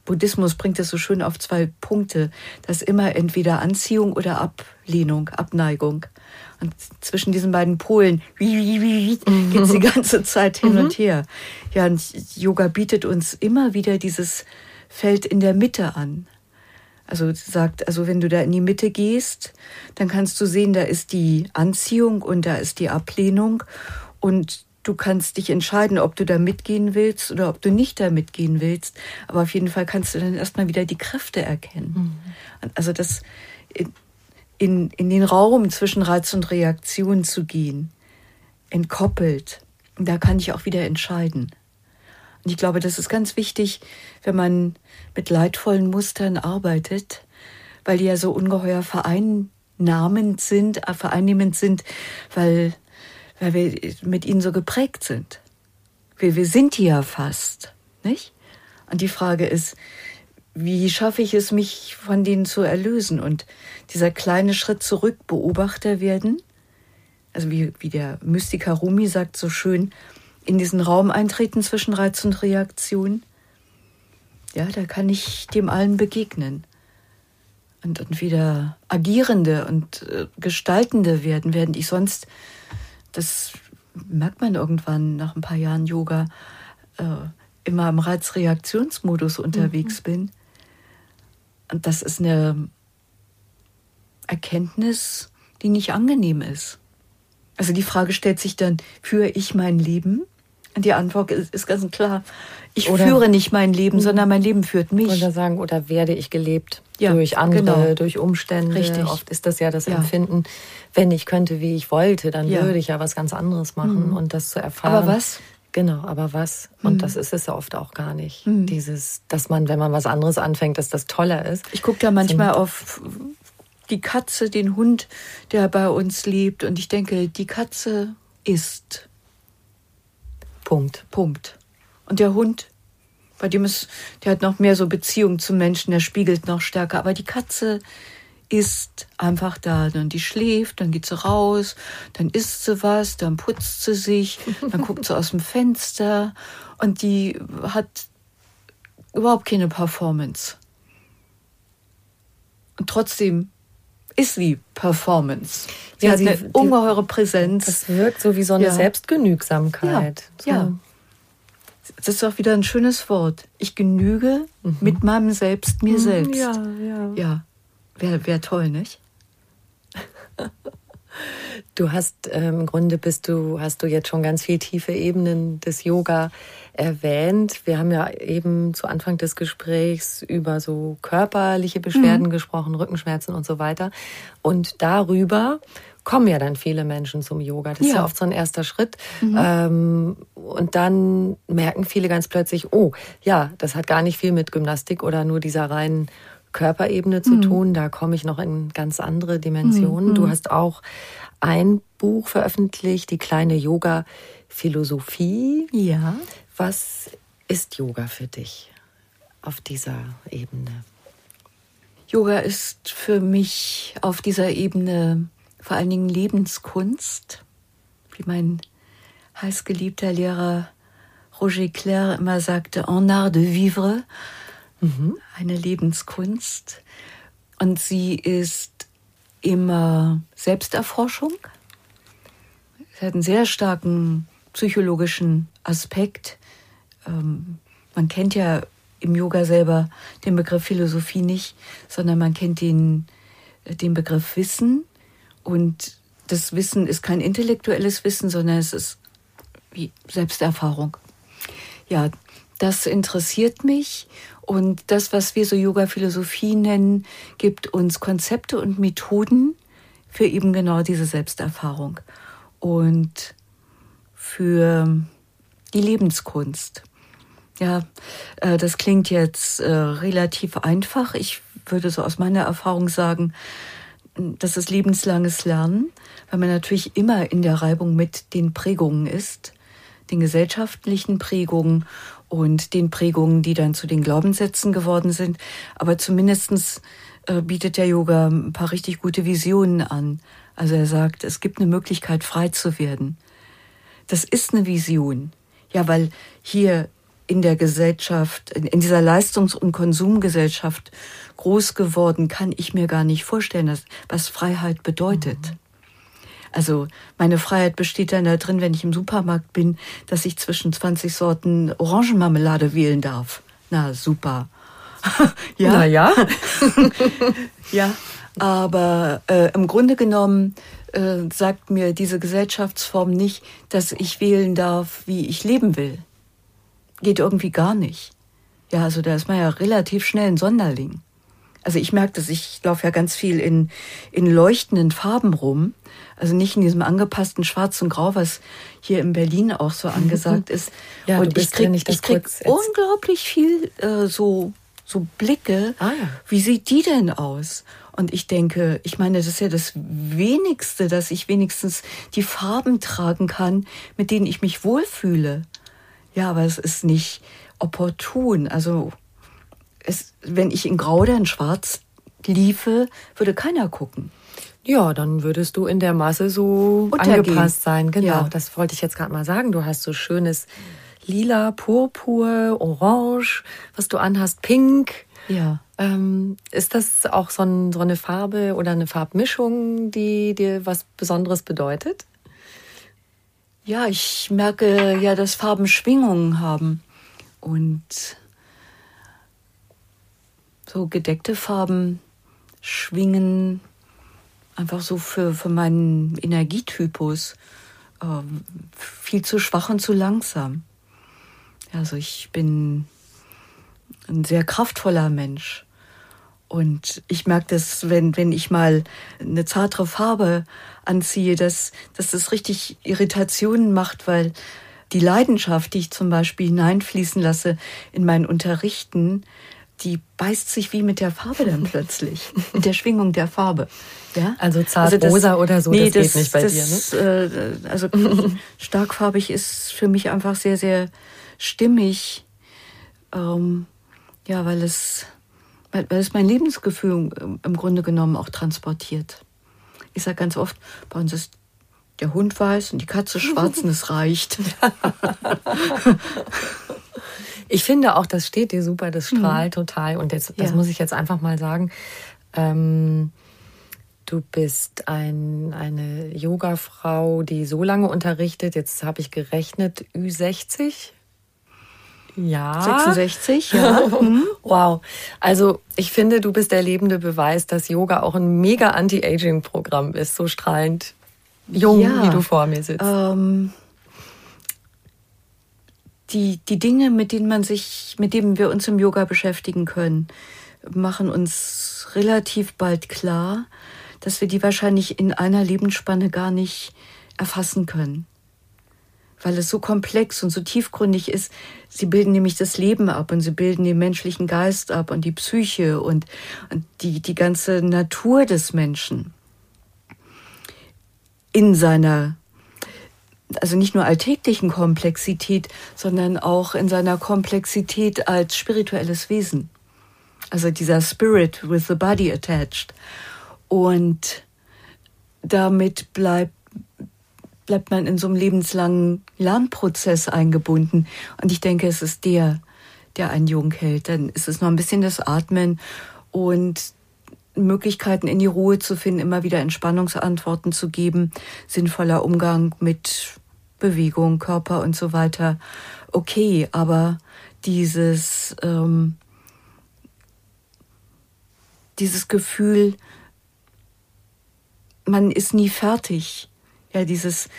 Buddhismus bringt es so schön auf zwei Punkte. Das ist immer entweder Anziehung oder Ablehnung, Abneigung. Und zwischen diesen beiden Polen geht es die ganze Zeit hin und her. Ja, und Yoga bietet uns immer wieder dieses Feld in der Mitte an. Also sagt, also wenn du da in die Mitte gehst, dann kannst du sehen, da ist die Anziehung und da ist die Ablehnung und du kannst dich entscheiden, ob du da mitgehen willst oder ob du nicht da mitgehen willst. Aber auf jeden Fall kannst du dann erstmal wieder die Kräfte erkennen. Mhm. Also das in, in den Raum zwischen Reiz und Reaktion zu gehen, entkoppelt, da kann ich auch wieder entscheiden. Und ich glaube, das ist ganz wichtig, wenn man mit leidvollen Mustern arbeitet, weil die ja so ungeheuer vereinnahmend sind, äh, vereinnehmend sind, weil, weil wir mit ihnen so geprägt sind. Wir, wir sind die ja fast, nicht? Und die Frage ist, wie schaffe ich es, mich von denen zu erlösen? Und dieser kleine Schritt zurück, Beobachter werden, also wie, wie der Mystiker Rumi sagt so schön, in diesen Raum eintreten zwischen Reiz und Reaktion, ja, da kann ich dem allen begegnen. Und, und wieder agierende und äh, gestaltende werden, während ich sonst, das merkt man irgendwann nach ein paar Jahren Yoga, äh, immer im Reizreaktionsmodus unterwegs mhm. bin. Und das ist eine Erkenntnis, die nicht angenehm ist. Also die Frage stellt sich dann, führe ich mein Leben? Die Antwort ist, ganz klar. Ich oder, führe nicht mein Leben, mhm. sondern mein Leben führt mich. Oder sagen, oder werde ich gelebt ja, durch andere, genau. durch Umstände. Richtig. Oft ist das ja das ja. Empfinden, wenn ich könnte, wie ich wollte, dann ja. würde ich ja was ganz anderes machen mhm. und das zu erfahren. Aber was? Genau, aber was? Und mhm. das ist es ja oft auch gar nicht. Mhm. Dieses, dass man, wenn man was anderes anfängt, dass das toller ist. Ich gucke da manchmal so auf die Katze, den Hund, der bei uns lebt und ich denke, die Katze ist Punkt. Punkt. Und der Hund, bei dem ist, der hat noch mehr so Beziehung zum Menschen, der spiegelt noch stärker. Aber die Katze ist einfach da. Und die schläft, dann geht sie raus, dann isst sie was, dann putzt sie sich, dann guckt sie aus dem Fenster und die hat überhaupt keine Performance. Und trotzdem ist sie Performance. Sie ja, hat sie, eine ungeheure Präsenz. Das wirkt so wie so eine ja. Selbstgenügsamkeit. Ja, so. ja. Das ist auch wieder ein schönes Wort. Ich genüge mhm. mit meinem Selbst mir mhm, selbst. Ja, ja. Ja, wäre wär toll, nicht? Du hast äh, im Grunde bist du, hast du jetzt schon ganz viele tiefe Ebenen des Yoga erwähnt. Wir haben ja eben zu Anfang des Gesprächs über so körperliche Beschwerden mhm. gesprochen, Rückenschmerzen und so weiter. Und darüber kommen ja dann viele Menschen zum Yoga. Das ja. ist ja oft so ein erster Schritt. Mhm. Ähm, und dann merken viele ganz plötzlich, oh, ja, das hat gar nicht viel mit Gymnastik oder nur dieser reinen Körperebene zu mhm. tun. Da komme ich noch in ganz andere Dimensionen. Mhm. Du hast auch ein Buch veröffentlicht, die kleine Yoga-Philosophie. Ja. Was ist Yoga für dich auf dieser Ebene? Yoga ist für mich auf dieser Ebene vor allen Dingen Lebenskunst, wie mein heißgeliebter Lehrer Roger Claire immer sagte, en art de vivre, mhm. eine Lebenskunst. Und sie ist immer Selbsterforschung. Sie hat einen sehr starken psychologischen Aspekt. Ähm, man kennt ja im Yoga selber den Begriff Philosophie nicht, sondern man kennt den, äh, den Begriff Wissen. Und das Wissen ist kein intellektuelles Wissen, sondern es ist wie Selbsterfahrung. Ja, das interessiert mich. Und das, was wir so Yoga-Philosophie nennen, gibt uns Konzepte und Methoden für eben genau diese Selbsterfahrung und für die Lebenskunst. Ja, äh, das klingt jetzt äh, relativ einfach. Ich würde so aus meiner Erfahrung sagen, das ist lebenslanges Lernen, weil man natürlich immer in der Reibung mit den Prägungen ist, den gesellschaftlichen Prägungen und den Prägungen, die dann zu den Glaubenssätzen geworden sind. Aber zumindestens äh, bietet der Yoga ein paar richtig gute Visionen an. Also er sagt, es gibt eine Möglichkeit, frei zu werden. Das ist eine Vision. Ja, weil hier in der Gesellschaft, in dieser Leistungs- und Konsumgesellschaft groß geworden, kann ich mir gar nicht vorstellen, was Freiheit bedeutet. Mhm. Also meine Freiheit besteht dann da drin, wenn ich im Supermarkt bin, dass ich zwischen 20 Sorten Orangenmarmelade wählen darf. Na super. ja. Na ja. ja, aber äh, im Grunde genommen äh, sagt mir diese Gesellschaftsform nicht, dass ich wählen darf, wie ich leben will. Geht irgendwie gar nicht. Ja, also da ist man ja relativ schnell ein Sonderling. Also ich merke das, ich laufe ja ganz viel in, in leuchtenden Farben rum. Also nicht in diesem angepassten Schwarz und Grau, was hier in Berlin auch so angesagt ist. ja, und ich kriege ich krieg unglaublich viel äh, so, so Blicke. Ah, ja. Wie sieht die denn aus? Und ich denke, ich meine, das ist ja das Wenigste, dass ich wenigstens die Farben tragen kann, mit denen ich mich wohlfühle. Ja, aber es ist nicht opportun. Also es, wenn ich in Grau oder in Schwarz liefe, würde keiner gucken. Ja, dann würdest du in der Masse so Untergehen. angepasst sein. Genau, ja. das wollte ich jetzt gerade mal sagen. Du hast so schönes Lila, Purpur, Orange, was du anhast, Pink. Ja. Ähm, ist das auch so, ein, so eine Farbe oder eine Farbmischung, die dir was Besonderes bedeutet? Ja, ich merke ja, dass Farben Schwingungen haben. Und so gedeckte Farben schwingen einfach so für, für meinen Energietypus äh, viel zu schwach und zu langsam. Also ich bin ein sehr kraftvoller Mensch. Und ich merke das, wenn, wenn ich mal eine zartere Farbe anziehe, dass, dass das richtig Irritationen macht, weil die Leidenschaft, die ich zum Beispiel hineinfließen lasse in meinen Unterrichten, die beißt sich wie mit der Farbe dann plötzlich, mit der Schwingung der Farbe. Ja? Also zart also rosa oder so, nee, das, das, geht nicht bei das, dir. Ne? Äh, also starkfarbig ist für mich einfach sehr, sehr stimmig. Ähm, ja, weil es, weil, weil es mein Lebensgefühl im Grunde genommen auch transportiert. Ich sage ganz oft, bei uns ist der Hund weiß und die Katze schwarz und es reicht. Ich finde auch, das steht dir super, das strahlt mhm. total. Und jetzt, das ja. muss ich jetzt einfach mal sagen. Ähm, du bist ein, eine Yoga-Frau, die so lange unterrichtet. Jetzt habe ich gerechnet, Ü60. Ja. 66, ja. Mhm. wow. Also ich finde, du bist der lebende Beweis, dass Yoga auch ein mega Anti-Aging-Programm ist, so strahlend jung, ja, wie du vor mir sitzt? Ähm, die, die Dinge, mit denen man sich, mit denen wir uns im Yoga beschäftigen können, machen uns relativ bald klar, dass wir die wahrscheinlich in einer Lebensspanne gar nicht erfassen können. Weil es so komplex und so tiefgründig ist. Sie bilden nämlich das Leben ab und sie bilden den menschlichen Geist ab und die Psyche und, und die, die ganze Natur des Menschen in seiner also nicht nur alltäglichen Komplexität, sondern auch in seiner Komplexität als spirituelles Wesen. Also dieser Spirit with the body attached. Und damit bleibt, bleibt man in so einem lebenslangen Lernprozess eingebunden. Und ich denke, es ist der, der einen jung hält. Dann ist es noch ein bisschen das Atmen und Möglichkeiten in die Ruhe zu finden, immer wieder Entspannungsantworten zu geben, sinnvoller Umgang mit Bewegung, Körper und so weiter. Okay, aber dieses, ähm, dieses Gefühl, man ist nie fertig. Ja, dieses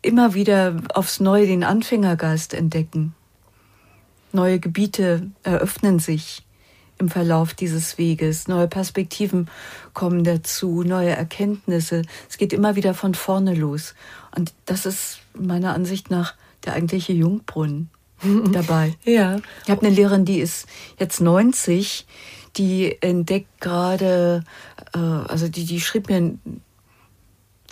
immer wieder aufs Neue den Anfängergeist entdecken. Neue Gebiete eröffnen sich im Verlauf dieses Weges. Neue Perspektiven kommen dazu, neue Erkenntnisse. Es geht immer wieder von vorne los. Und das ist meiner Ansicht nach der eigentliche Jungbrunnen dabei. ja. Ich habe eine Lehrerin, die ist jetzt 90, die entdeckt gerade, äh, also die, die schrieb mir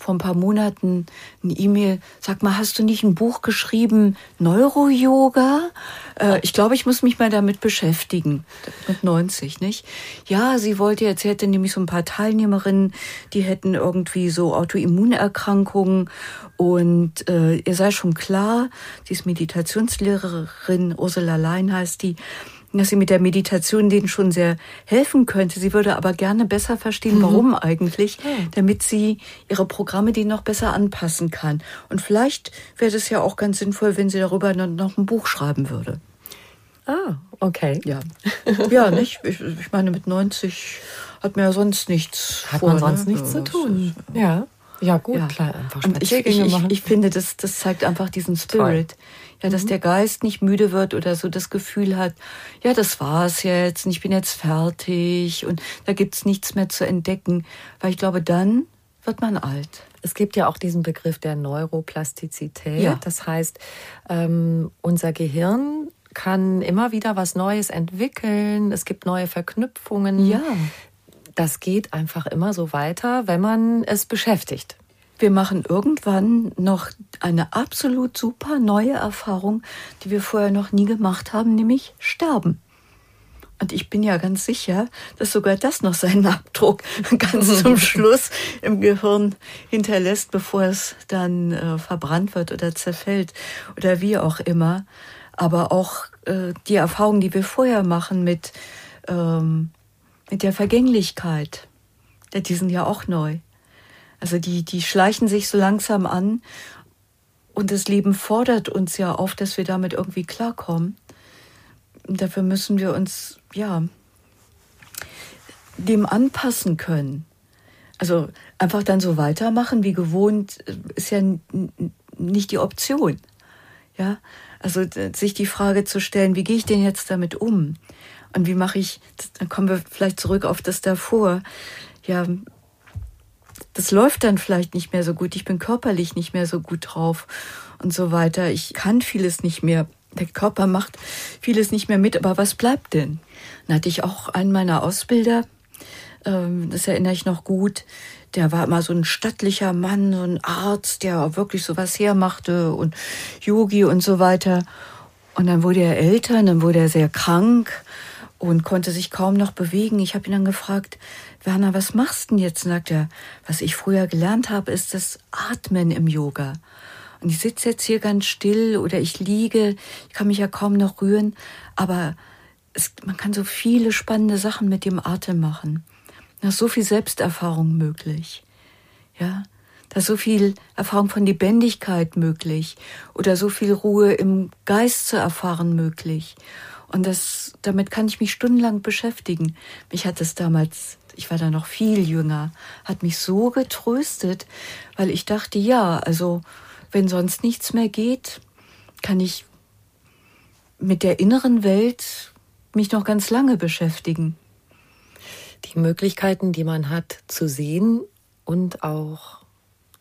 vor ein paar Monaten eine E-Mail, sag mal, hast du nicht ein Buch geschrieben, Neuro-Yoga? Äh, ich glaube, ich muss mich mal damit beschäftigen. Mit 90, nicht? Ja, sie wollte jetzt, sie hätte nämlich so ein paar Teilnehmerinnen, die hätten irgendwie so Autoimmunerkrankungen und äh, ihr sei schon klar, sie ist Meditationslehrerin, Ursula Lein heißt die, dass sie mit der Meditation denen schon sehr helfen könnte. Sie würde aber gerne besser verstehen, mhm. warum eigentlich, damit sie ihre Programme denen noch besser anpassen kann. Und vielleicht wäre es ja auch ganz sinnvoll, wenn sie darüber noch ein Buch schreiben würde. Ah, okay. Ja, ja nicht? Ich, ich meine, mit 90 hat man ja sonst nichts Hat vor, man sonst ne? nichts ja, zu tun. Ja. Ja, gut, ja. klar, einfach ich, ich, ich, ich, finde, das, das zeigt einfach diesen Spirit. Toll. Ja, dass mhm. der Geist nicht müde wird oder so das Gefühl hat, ja, das war's jetzt und ich bin jetzt fertig und da gibt's nichts mehr zu entdecken. Weil ich glaube, dann wird man alt. Es gibt ja auch diesen Begriff der Neuroplastizität. Ja. Das heißt, ähm, unser Gehirn kann immer wieder was Neues entwickeln. Es gibt neue Verknüpfungen. Ja. Das geht einfach immer so weiter, wenn man es beschäftigt wir machen irgendwann noch eine absolut super neue Erfahrung, die wir vorher noch nie gemacht haben, nämlich sterben. Und ich bin ja ganz sicher, dass sogar das noch seinen Abdruck ganz zum Schluss im Gehirn hinterlässt, bevor es dann äh, verbrannt wird oder zerfällt oder wie auch immer. Aber auch äh, die Erfahrungen, die wir vorher machen mit, ähm, mit der Vergänglichkeit, die sind ja auch neu. Also die, die schleichen sich so langsam an und das Leben fordert uns ja auf, dass wir damit irgendwie klarkommen. Dafür müssen wir uns, ja, dem anpassen können. Also einfach dann so weitermachen wie gewohnt ist ja nicht die Option. Ja, also sich die Frage zu stellen, wie gehe ich denn jetzt damit um? Und wie mache ich, dann kommen wir vielleicht zurück auf das davor. Ja, das läuft dann vielleicht nicht mehr so gut, ich bin körperlich nicht mehr so gut drauf und so weiter. Ich kann vieles nicht mehr. Der Körper macht vieles nicht mehr mit, aber was bleibt denn? Dann hatte ich auch einen meiner Ausbilder, ähm, das erinnere ich noch gut, der war immer so ein stattlicher Mann, so ein Arzt, der wirklich sowas hermachte und Yogi und so weiter. Und dann wurde er älter, dann wurde er sehr krank und konnte sich kaum noch bewegen. Ich habe ihn dann gefragt, Werner, was machst du denn jetzt? Sagt er, was ich früher gelernt habe, ist das Atmen im Yoga. Und ich sitze jetzt hier ganz still oder ich liege, ich kann mich ja kaum noch rühren, aber es, man kann so viele spannende Sachen mit dem Atem machen. Da ist so viel Selbsterfahrung möglich. Ja, da ist so viel Erfahrung von Lebendigkeit möglich oder so viel Ruhe im Geist zu erfahren möglich. Und das, damit kann ich mich stundenlang beschäftigen. Mich hat es damals ich war da noch viel jünger, hat mich so getröstet, weil ich dachte, ja, also wenn sonst nichts mehr geht, kann ich mit der inneren Welt mich noch ganz lange beschäftigen. Die Möglichkeiten, die man hat zu sehen und auch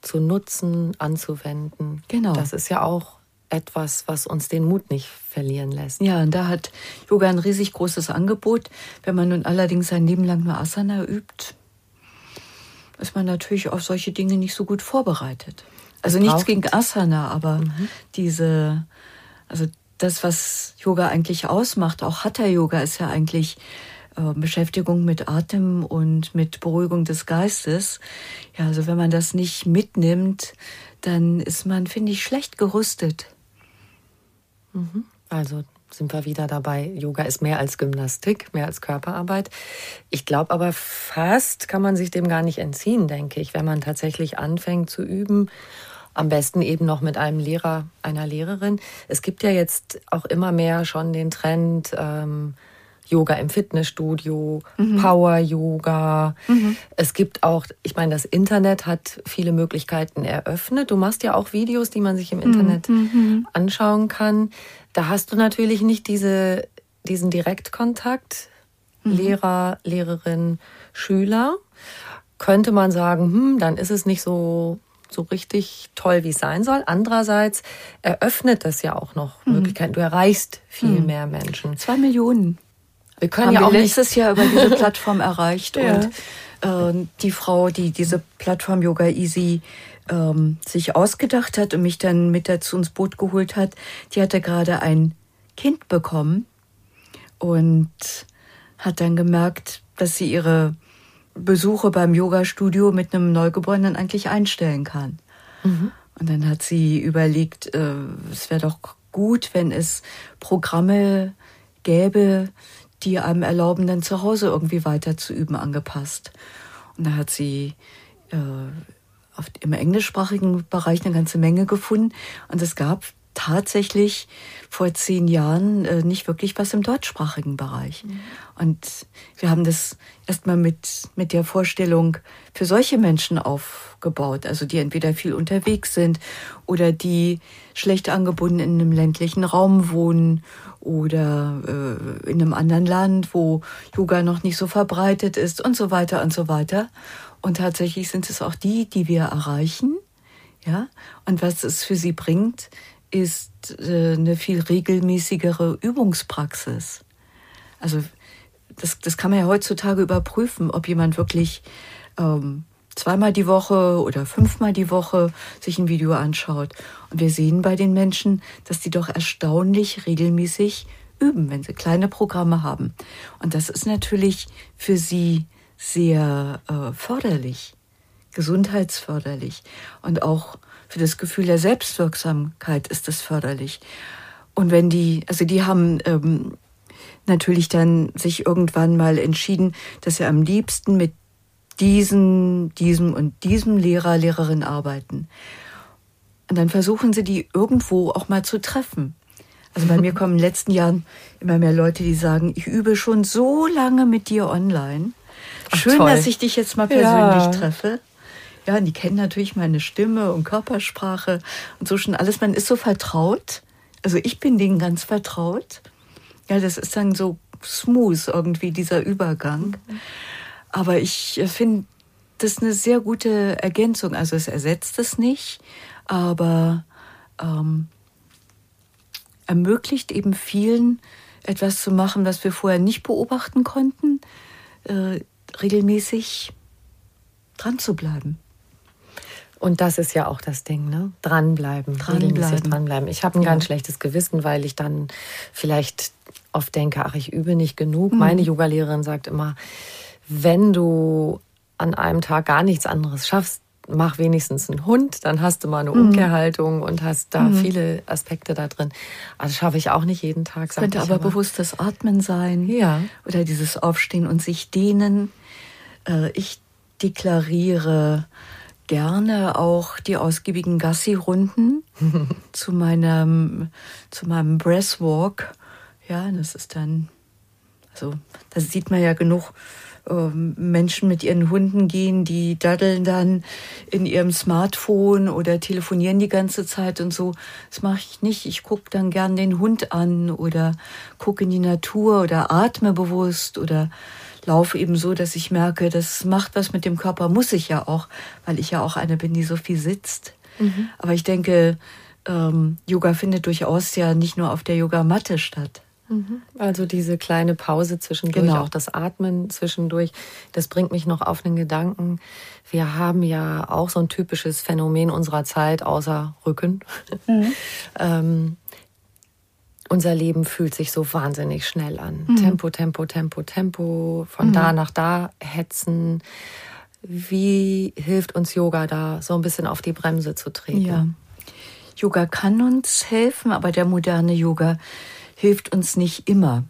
zu nutzen, anzuwenden. Genau. Das ist ja auch etwas, was uns den Mut nicht verlieren lässt. Ja, und da hat Yoga ein riesig großes Angebot. Wenn man nun allerdings sein Leben lang nur Asana übt, ist man natürlich auf solche Dinge nicht so gut vorbereitet. Also nichts gegen Asana, aber mhm. diese, also das, was Yoga eigentlich ausmacht, auch Hatha Yoga ist ja eigentlich äh, Beschäftigung mit Atem und mit Beruhigung des Geistes. Ja, also wenn man das nicht mitnimmt, dann ist man, finde ich, schlecht gerüstet. Also sind wir wieder dabei. Yoga ist mehr als Gymnastik, mehr als Körperarbeit. Ich glaube aber fast kann man sich dem gar nicht entziehen, denke ich, wenn man tatsächlich anfängt zu üben. Am besten eben noch mit einem Lehrer, einer Lehrerin. Es gibt ja jetzt auch immer mehr schon den Trend, ähm, Yoga im Fitnessstudio, mhm. Power Yoga. Mhm. Es gibt auch, ich meine, das Internet hat viele Möglichkeiten eröffnet. Du machst ja auch Videos, die man sich im Internet mhm. mhm. anschauen kann. Da hast du natürlich nicht diese, diesen Direktkontakt, mhm. Lehrer, Lehrerin, Schüler. Könnte man sagen, hm, dann ist es nicht so so richtig toll, wie es sein soll. Andererseits eröffnet das ja auch noch mhm. Möglichkeiten. Du erreichst viel mehr Menschen. Zwei Millionen. Wir können haben ja auch letztes Jahr über diese Plattform erreicht und äh, die Frau, die diese Plattform Yoga Easy ähm, sich ausgedacht hat und mich dann mit dazu ins Boot geholt hat, die hatte gerade ein Kind bekommen und hat dann gemerkt, dass sie ihre Besuche beim Yoga-Studio mit einem Neugeborenen eigentlich einstellen kann. Mhm. Und dann hat sie überlegt, äh, es wäre doch gut, wenn es Programme gäbe, die einem erlauben, dann zu Hause irgendwie weiter zu üben, angepasst. Und da hat sie äh, im englischsprachigen Bereich eine ganze Menge gefunden. Und es gab tatsächlich vor zehn Jahren äh, nicht wirklich was im deutschsprachigen Bereich. Mhm. Und wir haben das erstmal mit, mit der Vorstellung für solche Menschen aufgebaut, also die entweder viel unterwegs sind oder die schlecht angebunden in einem ländlichen Raum wohnen oder äh, in einem anderen Land, wo Yoga noch nicht so verbreitet ist und so weiter und so weiter. Und tatsächlich sind es auch die, die wir erreichen. Ja, und was es für sie bringt, ist äh, eine viel regelmäßigere Übungspraxis. Also das, das kann man ja heutzutage überprüfen, ob jemand wirklich ähm, zweimal die Woche oder fünfmal die Woche sich ein Video anschaut. Und wir sehen bei den Menschen, dass die doch erstaunlich regelmäßig üben, wenn sie kleine Programme haben. Und das ist natürlich für sie sehr äh, förderlich, gesundheitsförderlich und auch für das Gefühl der Selbstwirksamkeit ist das förderlich. Und wenn die, also die haben ähm, natürlich dann sich irgendwann mal entschieden, dass sie am liebsten mit diesem, diesem und diesem Lehrer, Lehrerin arbeiten. Und dann versuchen sie die irgendwo auch mal zu treffen. Also bei mir kommen in den letzten Jahren immer mehr Leute, die sagen, ich übe schon so lange mit dir online. Schön, Ach, dass ich dich jetzt mal persönlich ja. treffe. Ja, und die kennen natürlich meine Stimme und Körpersprache und so schon alles. Man ist so vertraut. Also ich bin denen ganz vertraut. Ja, das ist dann so smooth irgendwie, dieser Übergang. Aber ich finde das eine sehr gute Ergänzung. Also es ersetzt es nicht, aber ähm, ermöglicht eben vielen etwas zu machen, was wir vorher nicht beobachten konnten, äh, regelmäßig dran zu bleiben. Und das ist ja auch das Ding, ne? Dranbleiben, dranbleiben. dranbleiben. Ich habe ein ja. ganz schlechtes Gewissen, weil ich dann vielleicht oft denke, ach, ich übe nicht genug. Mhm. Meine Yogalehrerin sagt immer, wenn du an einem Tag gar nichts anderes schaffst, mach wenigstens einen Hund, dann hast du mal eine mhm. Umkehrhaltung und hast da mhm. viele Aspekte da drin. Also schaffe ich auch nicht jeden Tag. Könnte aber, aber bewusstes Atmen sein. Ja. Oder dieses Aufstehen und sich dehnen. Äh, ich deklariere gerne auch die ausgiebigen Gassi-Runden zu meinem, zu meinem Breathwalk. Ja, das ist dann, also, da sieht man ja genug ähm, Menschen mit ihren Hunden gehen, die daddeln dann in ihrem Smartphone oder telefonieren die ganze Zeit und so. Das mache ich nicht. Ich gucke dann gern den Hund an oder gucke in die Natur oder atme bewusst oder laufe eben so, dass ich merke, das macht was mit dem Körper, muss ich ja auch, weil ich ja auch eine bin, die so viel sitzt. Mhm. Aber ich denke, ähm, Yoga findet durchaus ja nicht nur auf der Yogamatte statt. Mhm. Also diese kleine Pause zwischendurch, genau. auch das Atmen zwischendurch, das bringt mich noch auf den Gedanken. Wir haben ja auch so ein typisches Phänomen unserer Zeit, außer Rücken. Mhm. ähm, unser Leben fühlt sich so wahnsinnig schnell an. Mhm. Tempo, Tempo, Tempo, Tempo, von mhm. da nach da hetzen. Wie hilft uns Yoga da, so ein bisschen auf die Bremse zu treten? Ja. Yoga kann uns helfen, aber der moderne Yoga hilft uns nicht immer,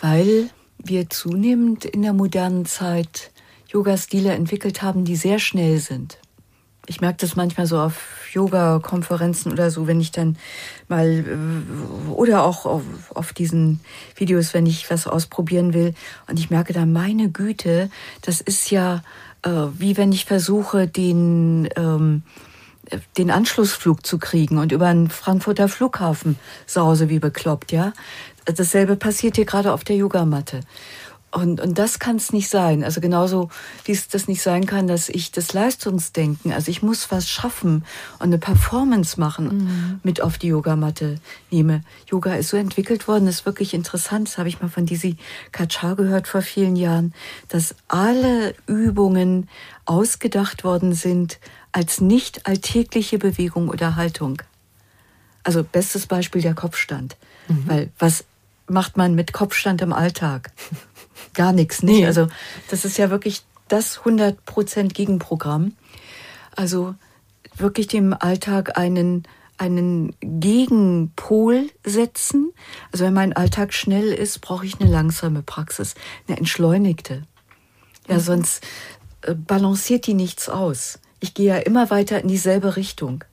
weil wir zunehmend in der modernen Zeit Yoga-Stile entwickelt haben, die sehr schnell sind. Ich merke das manchmal so auf Yoga-Konferenzen oder so, wenn ich dann mal äh, oder auch auf, auf, diesen Videos, wenn ich was ausprobieren will und ich merke dann, meine Güte, das ist ja äh, wie wenn ich versuche, den ähm, den Anschlussflug zu kriegen und über einen Frankfurter Flughafen sause wie bekloppt, ja. Dasselbe passiert hier gerade auf der Yogamatte. Und, und das kann es nicht sein. Also genauso, wie es das nicht sein kann, dass ich das Leistungsdenken, also ich muss was schaffen und eine Performance machen, mhm. mit auf die Yogamatte nehme. Yoga ist so entwickelt worden, das ist wirklich interessant. Das habe ich mal von Disi Kachar gehört vor vielen Jahren, dass alle Übungen ausgedacht worden sind als nicht alltägliche Bewegung oder Haltung. Also bestes Beispiel der Kopfstand. Mhm. Weil was macht man mit Kopfstand im Alltag? Gar nichts, nicht? Nee. Also das ist ja wirklich das 100% Gegenprogramm. Also wirklich dem Alltag einen, einen Gegenpol setzen. Also wenn mein Alltag schnell ist, brauche ich eine langsame Praxis, eine entschleunigte. Ja, mhm. sonst äh, balanciert die nichts aus ich gehe ja immer weiter in dieselbe Richtung.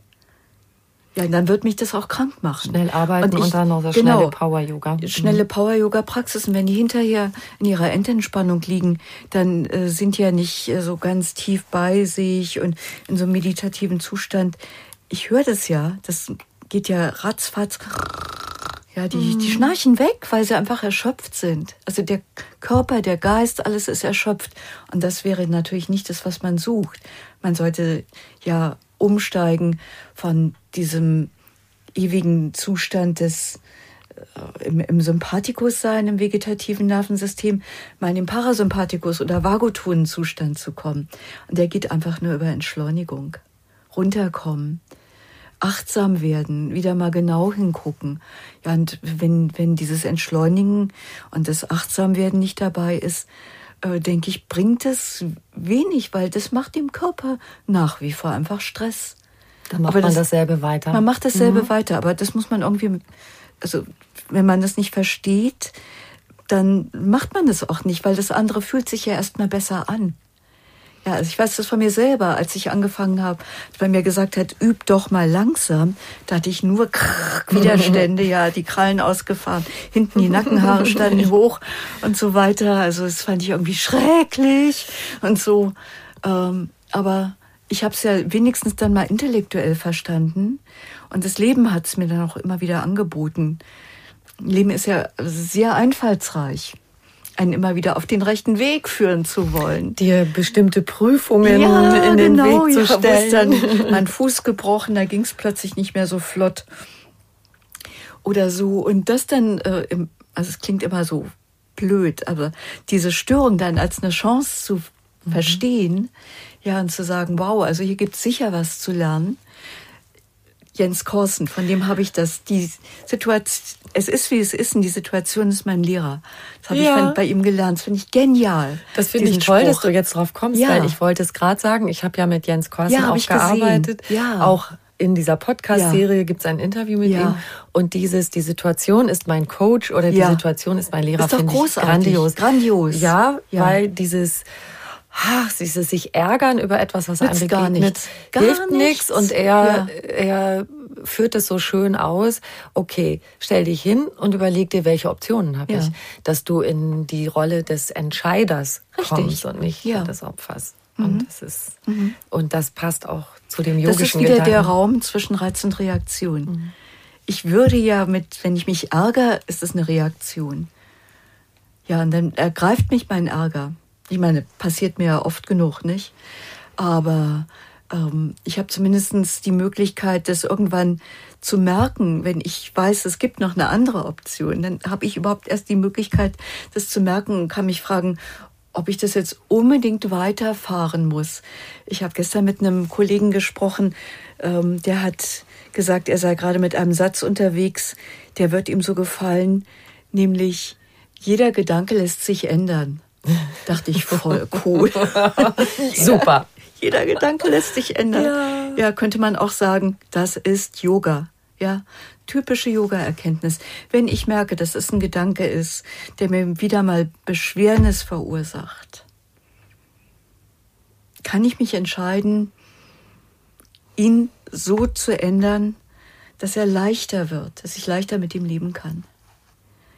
Ja, dann wird mich das auch krank machen. Schnell arbeiten und, ich, und dann noch so genau, schnelle Power-Yoga. Mhm. Schnelle Power-Yoga-Praxisen, wenn die hinterher in ihrer Endentspannung liegen, dann äh, sind die ja nicht äh, so ganz tief bei sich und in so einem meditativen Zustand. Ich höre das ja, das geht ja ratzfatz. Ja, die, mhm. die schnarchen weg, weil sie einfach erschöpft sind. Also der Körper, der Geist, alles ist erschöpft. Und das wäre natürlich nicht das, was man sucht. Man sollte ja umsteigen von diesem ewigen Zustand des äh, im, im Sympathikus sein, im vegetativen Nervensystem, mal in den Parasympathikus oder vagotonen Zustand zu kommen. Und der geht einfach nur über Entschleunigung. Runterkommen, achtsam werden, wieder mal genau hingucken. Ja, und wenn, wenn dieses Entschleunigen und das Achtsamwerden nicht dabei ist, äh, denke ich, bringt es wenig, weil das macht dem Körper nach wie vor einfach Stress. Dann macht aber man das, dasselbe weiter. Man macht dasselbe mhm. weiter, aber das muss man irgendwie, also wenn man das nicht versteht, dann macht man das auch nicht, weil das andere fühlt sich ja erstmal besser an. Ja, also ich weiß das von mir selber, als ich angefangen habe, bei mir gesagt hat, üb doch mal langsam, da hatte ich nur Widerstände, ja, die Krallen ausgefahren, hinten die Nackenhaare standen hoch und so weiter. Also das fand ich irgendwie schrecklich und so. Ähm, aber ich habe es ja wenigstens dann mal intellektuell verstanden und das Leben hat es mir dann auch immer wieder angeboten. Leben ist ja sehr einfallsreich einen immer wieder auf den rechten Weg führen zu wollen. Dir bestimmte Prüfungen ja, in den genau, Weg zu ja, stellen. dann mein Fuß gebrochen, da ging es plötzlich nicht mehr so flott. Oder so. Und das dann, äh, im, also es klingt immer so blöd, aber diese Störung dann als eine Chance zu mhm. verstehen, ja, und zu sagen, wow, also hier gibt's sicher was zu lernen. Jens Korsen, von dem habe ich das, die Situation, es ist wie es ist und die Situation ist mein Lehrer. Das habe ja. ich bei ihm gelernt. Das finde ich genial. Das finde ich toll, Spruch. dass du jetzt drauf kommst, ja. weil ich wollte es gerade sagen. Ich habe ja mit Jens Korsen ja, auch gearbeitet. Ja. Auch in dieser Podcast-Serie ja. gibt es ein Interview mit ja. ihm. Und dieses, die Situation ist mein Coach oder die ja. Situation ist mein Lehrer, finde ich grandios. Grandios. Ja, weil dieses ach, sie sich ärgern über etwas, was Nützt einem gar begegnet, nichts. Gar hilft nichts nichts. und er, er führt es so schön aus. Okay, stell dich hin und überleg dir, welche Optionen habe Ja. ich, dass du in die Rolle des Entscheiders Richtig. kommst und nicht Ja. Mhm. des Opfers. Und das ist und das passt auch zu dem Das yogischen ist wieder Gedanken. der Raum zwischen Reiz und Reaktion. Ich würde ja mit, wenn ich mich ärgere, ist es eine Reaktion. Ja, und dann ergreift mich mein Ärger. Ich meine, passiert mir ja oft genug, nicht? Aber ähm, ich habe zumindest die Möglichkeit, das irgendwann zu merken, wenn ich weiß, es gibt noch eine andere Option. Dann habe ich überhaupt erst die Möglichkeit, das zu merken und kann mich fragen, ob ich das jetzt unbedingt weiterfahren muss. Ich habe gestern mit einem Kollegen gesprochen, ähm, der hat gesagt, er sei gerade mit einem Satz unterwegs, der wird ihm so gefallen, nämlich jeder Gedanke lässt sich ändern. Dachte ich voll cool. Super. Jeder Gedanke lässt sich ändern. Ja. könnte man auch sagen, das ist Yoga. Ja, typische Yoga-Erkenntnis. Wenn ich merke, dass es ein Gedanke ist, der mir wieder mal Beschwernis verursacht, kann ich mich entscheiden, ihn so zu ändern, dass er leichter wird, dass ich leichter mit ihm leben kann.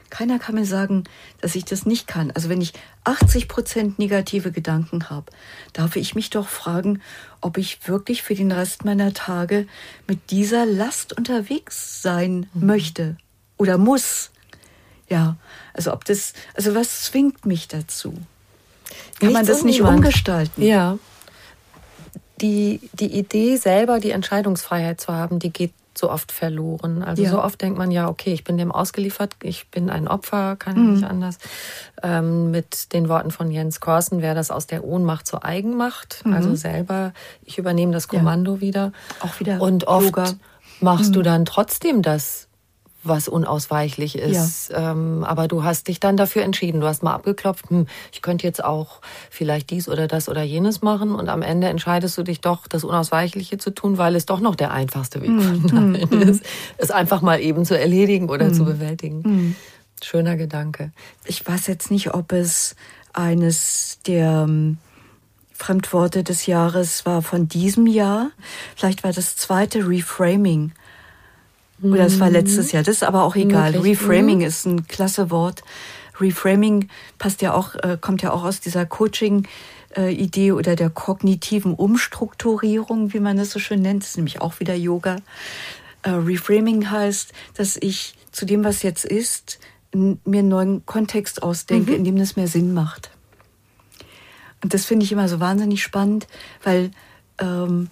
Keiner kann mir sagen, dass ich das nicht kann. Also wenn ich 80 Prozent negative Gedanken habe, darf ich mich doch fragen, ob ich wirklich für den Rest meiner Tage mit dieser Last unterwegs sein möchte oder muss. Ja, also ob das, also was zwingt mich dazu? Kann man Nichts das und nicht umgestalten? Ja. Die, die Idee selber, die Entscheidungsfreiheit zu haben, die geht so oft verloren. Also Ja. so oft denkt man ja, okay, ich bin dem ausgeliefert, ich bin ein Opfer, kann Mhm. nicht anders. Ähm, mit den Worten von Jens Korsen wäre das aus der Ohnmacht zur Eigenmacht. Also selber, ich übernehme das Mhm. Ja. Kommando wieder. Auch wieder Und oft Yoga. Mhm. machst du dann trotzdem das, was unausweichlich ist. Ähm, aber du hast dich dann dafür entschieden. Du hast mal abgeklopft, hm, ich könnte jetzt auch vielleicht dies oder das oder jenes machen. Und am Ende entscheidest du dich doch, das Unausweichliche zu tun, weil es doch noch der einfachste Weg dahin ist, es einfach mal eben zu erledigen oder zu bewältigen. Schöner Gedanke. ich weiß jetzt nicht, ob es eines der ähm, Fremdworte des Jahres war von diesem Jahr. Vielleicht war das zweite Reframing. Oder es war letztes Jahr. Das ist aber auch egal. Möglich. Reframing ist ein klasse Wort. Reframing passt ja auch, äh, kommt ja auch aus dieser Coaching-Idee oder der kognitiven Umstrukturierung, wie man das so schön nennt. Das ist nämlich auch wieder Yoga. Äh, Reframing heißt, dass ich zu dem, was jetzt ist, mir einen neuen Kontext ausdenke, in dem das mehr Sinn macht. Und das finde ich immer so wahnsinnig spannend, weil ähm,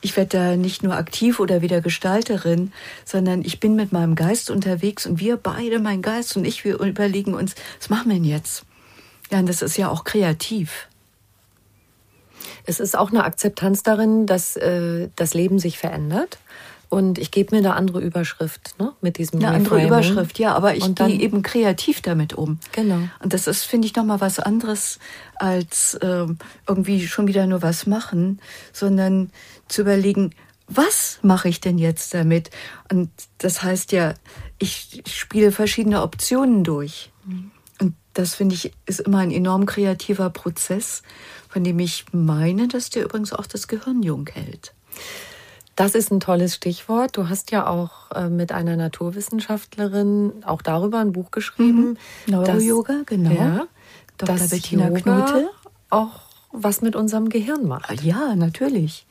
ich werde da nicht nur aktiv oder wieder Gestalterin, sondern ich bin mit meinem Geist unterwegs und wir beide, mein Geist und ich, wir überlegen uns, was machen wir denn jetzt? Ja, und das ist ja auch kreativ. Es ist auch eine Akzeptanz darin, dass äh, das Leben sich verändert. Und ich gebe mir eine andere Überschrift ne, mit diesem Eine andere. Überschrift, ja, aber ich gehe eben kreativ damit um. Genau. Und das ist, finde ich, nochmal was anderes als ähm, irgendwie schon wieder nur was machen, sondern zu überlegen, was mache ich denn jetzt damit? Und das heißt ja, ich spiele verschiedene Optionen durch. Und das finde ich ist immer ein enorm kreativer Prozess, von dem ich meine, dass der übrigens auch das Gehirn jung hält. Das ist ein tolles Stichwort. Du hast ja auch äh, mit einer Naturwissenschaftlerin auch darüber ein Buch geschrieben. Mhm. Neuroyoga, genau. Ja, Dr. dass Bettina Yoga Knute. auch was mit unserem Gehirn macht. Ja, natürlich.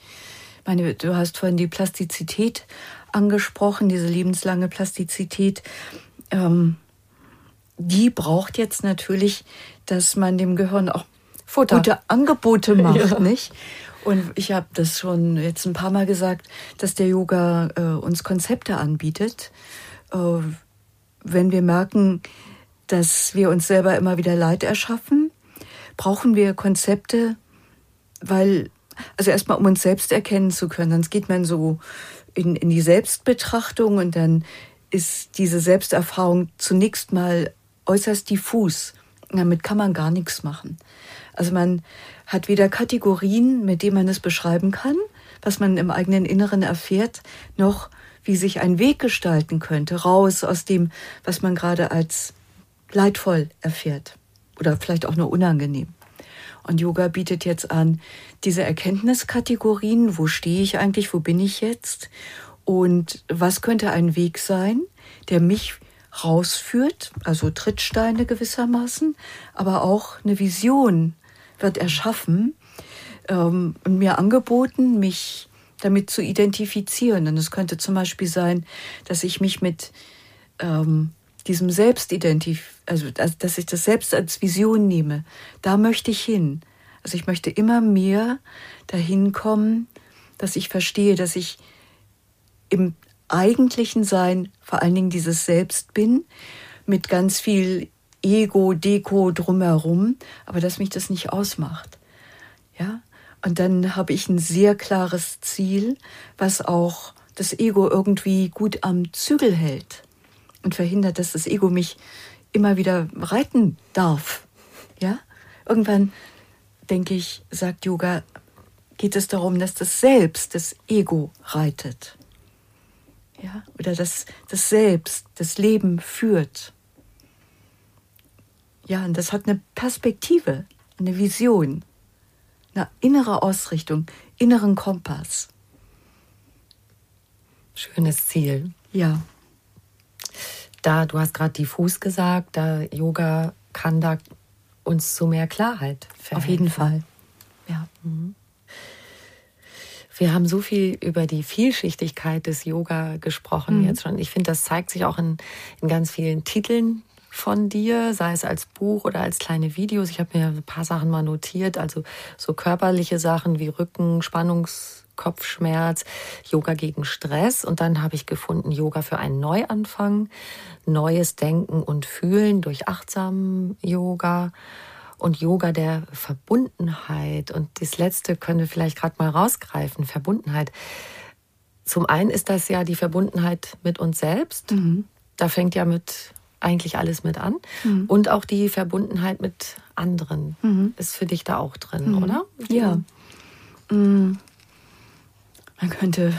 Ich meine, du hast vorhin die Plastizität angesprochen, diese lebenslange Plastizität. Ähm, die braucht jetzt natürlich, dass man dem Gehirn auch Futter. gute Angebote macht, Ja. nicht? Und ich habe das schon jetzt ein paar Mal gesagt, dass der Yoga äh, uns Konzepte anbietet. Äh, wenn wir merken, dass wir uns selber immer wieder Leid erschaffen, brauchen wir Konzepte, weil, also erstmal um uns selbst erkennen zu können, sonst geht man so in, in die Selbstbetrachtung und dann ist diese Selbsterfahrung zunächst mal äußerst diffus. Damit kann man gar nichts machen. Also man hat weder Kategorien, mit denen man es beschreiben kann, was man im eigenen Inneren erfährt, noch wie sich ein Weg gestalten könnte, raus aus dem, was man gerade als leidvoll erfährt oder vielleicht auch nur unangenehm. Und Yoga bietet jetzt an, diese Erkenntniskategorien, wo stehe ich eigentlich, wo bin ich jetzt und was könnte ein Weg sein, der mich rausführt, also Trittsteine gewissermaßen, aber auch eine Vision wird erschaffen ähm, und mir angeboten, mich damit zu identifizieren. Und es könnte zum Beispiel sein, dass ich mich mit ähm, diesem Selbst identif also dass ich das Selbst als Vision nehme. Da möchte ich hin. Also ich möchte immer mehr dahin kommen, dass ich verstehe, dass ich im eigentlichen Sein vor allen Dingen dieses Selbst bin, mit ganz viel Ego, Deko drumherum, aber dass mich das nicht ausmacht. Ja? Und dann habe ich ein sehr klares Ziel, was auch das Ego irgendwie gut am Zügel hält und verhindert, dass das Ego mich immer wieder reiten darf. Ja? Irgendwann denke ich, sagt Yoga, geht es darum, dass das Selbst, das Ego reitet. Ja? Oder dass das Selbst, das Leben führt. Ja, und das hat eine Perspektive, eine Vision, eine innere Ausrichtung, inneren Kompass. Schönes Ziel. Ja da, du hast gerade diffus gesagt, da Yoga kann da uns zu mehr Klarheit verhelfen. Auf jeden Fall. Ja. Mhm. Wir haben so viel über die Vielschichtigkeit des Yoga gesprochen mhm. jetzt schon. Ich finde, das zeigt sich auch in, in ganz vielen Titeln von dir, sei es als Buch oder als kleine Videos. Ich habe mir ein paar Sachen mal notiert, also so körperliche Sachen wie Rücken, Spannungs Kopfschmerz, Yoga gegen Stress und dann habe ich gefunden Yoga für einen Neuanfang, neues Denken und Fühlen durch achtsamen Yoga und Yoga der Verbundenheit und das letzte können wir vielleicht gerade mal rausgreifen, Verbundenheit. Zum einen ist das ja die Verbundenheit mit uns selbst. Mhm. Da fängt ja mit eigentlich alles mit an. Mhm. Und auch die Verbundenheit mit anderen mhm. ist für dich da auch drin, mhm. oder? Ja. Mhm man könnte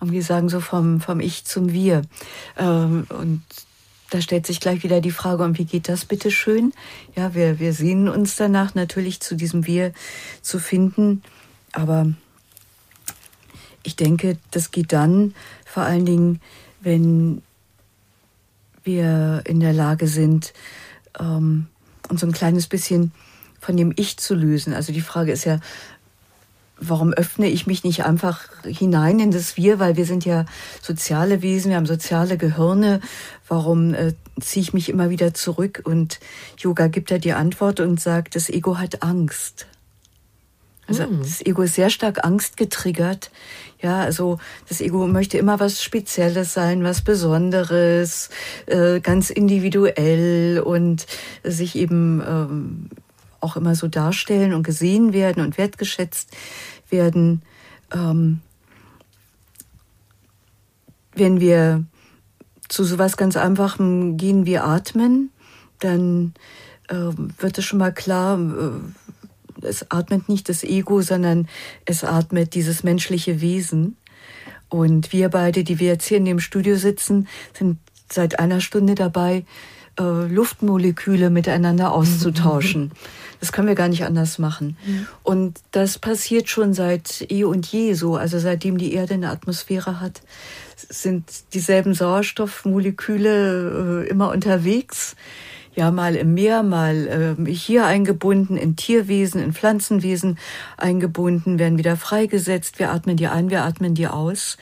irgendwie sagen, so vom, vom Ich zum Wir. Ähm, und da stellt sich gleich wieder die Frage, und wie geht das bitte schön? Ja, wir, wir sehnen uns danach natürlich zu diesem Wir zu finden, aber ich denke, das geht dann vor allen Dingen, wenn wir in der Lage sind, ähm, uns ein kleines bisschen von dem Ich zu lösen. Also die Frage ist ja, warum öffne ich mich nicht einfach hinein in das Wir, weil wir sind ja soziale Wesen, wir haben soziale Gehirne. Warum äh, ziehe ich mich immer wieder zurück? Und Yoga gibt da die Antwort und sagt, das Ego hat Angst. Also mm. das Ego ist sehr stark angstgetriggert. Ja, also das Ego möchte immer was Spezielles sein, was Besonderes, äh, ganz individuell und sich eben ähm, auch immer so darstellen und gesehen werden und wertgeschätzt werden. Ähm, wenn wir zu sowas ganz Einfachem gehen wie atmen, dann äh, wird es schon mal klar, äh, es atmet nicht das Ego, sondern es atmet dieses menschliche Wesen. Und wir beide, die wir jetzt hier in dem Studio sitzen, sind seit einer Stunde dabei, äh, Luftmoleküle miteinander auszutauschen. Das können wir gar nicht anders machen. Mhm. Und das passiert schon seit eh und je so. Also seitdem die Erde eine Atmosphäre hat, sind dieselben Sauerstoffmoleküle äh, immer unterwegs. Ja, mal im Meer, mal äh, hier eingebunden, in Tierwesen, in Pflanzenwesen eingebunden, werden wieder freigesetzt. Wir atmen die ein, wir atmen die aus.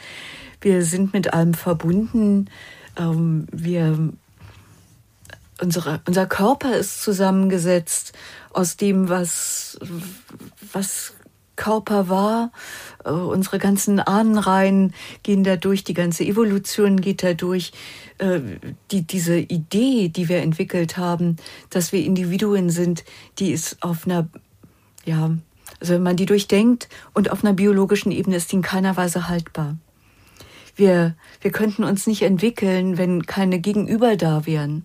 Wir sind mit allem verbunden. Ähm, wir unsere, unser Körper ist zusammengesetzt aus dem, was, was Körper war. Äh, unsere ganzen Ahnenreihen gehen da durch, die ganze Evolution geht da durch. Äh, die, diese Idee, die wir entwickelt haben, dass wir Individuen sind, die ist auf einer, ja, also wenn man die durchdenkt und auf einer biologischen Ebene ist die in keiner Weise haltbar. Wir, wir könnten uns nicht entwickeln, wenn keine Gegenüber da wären.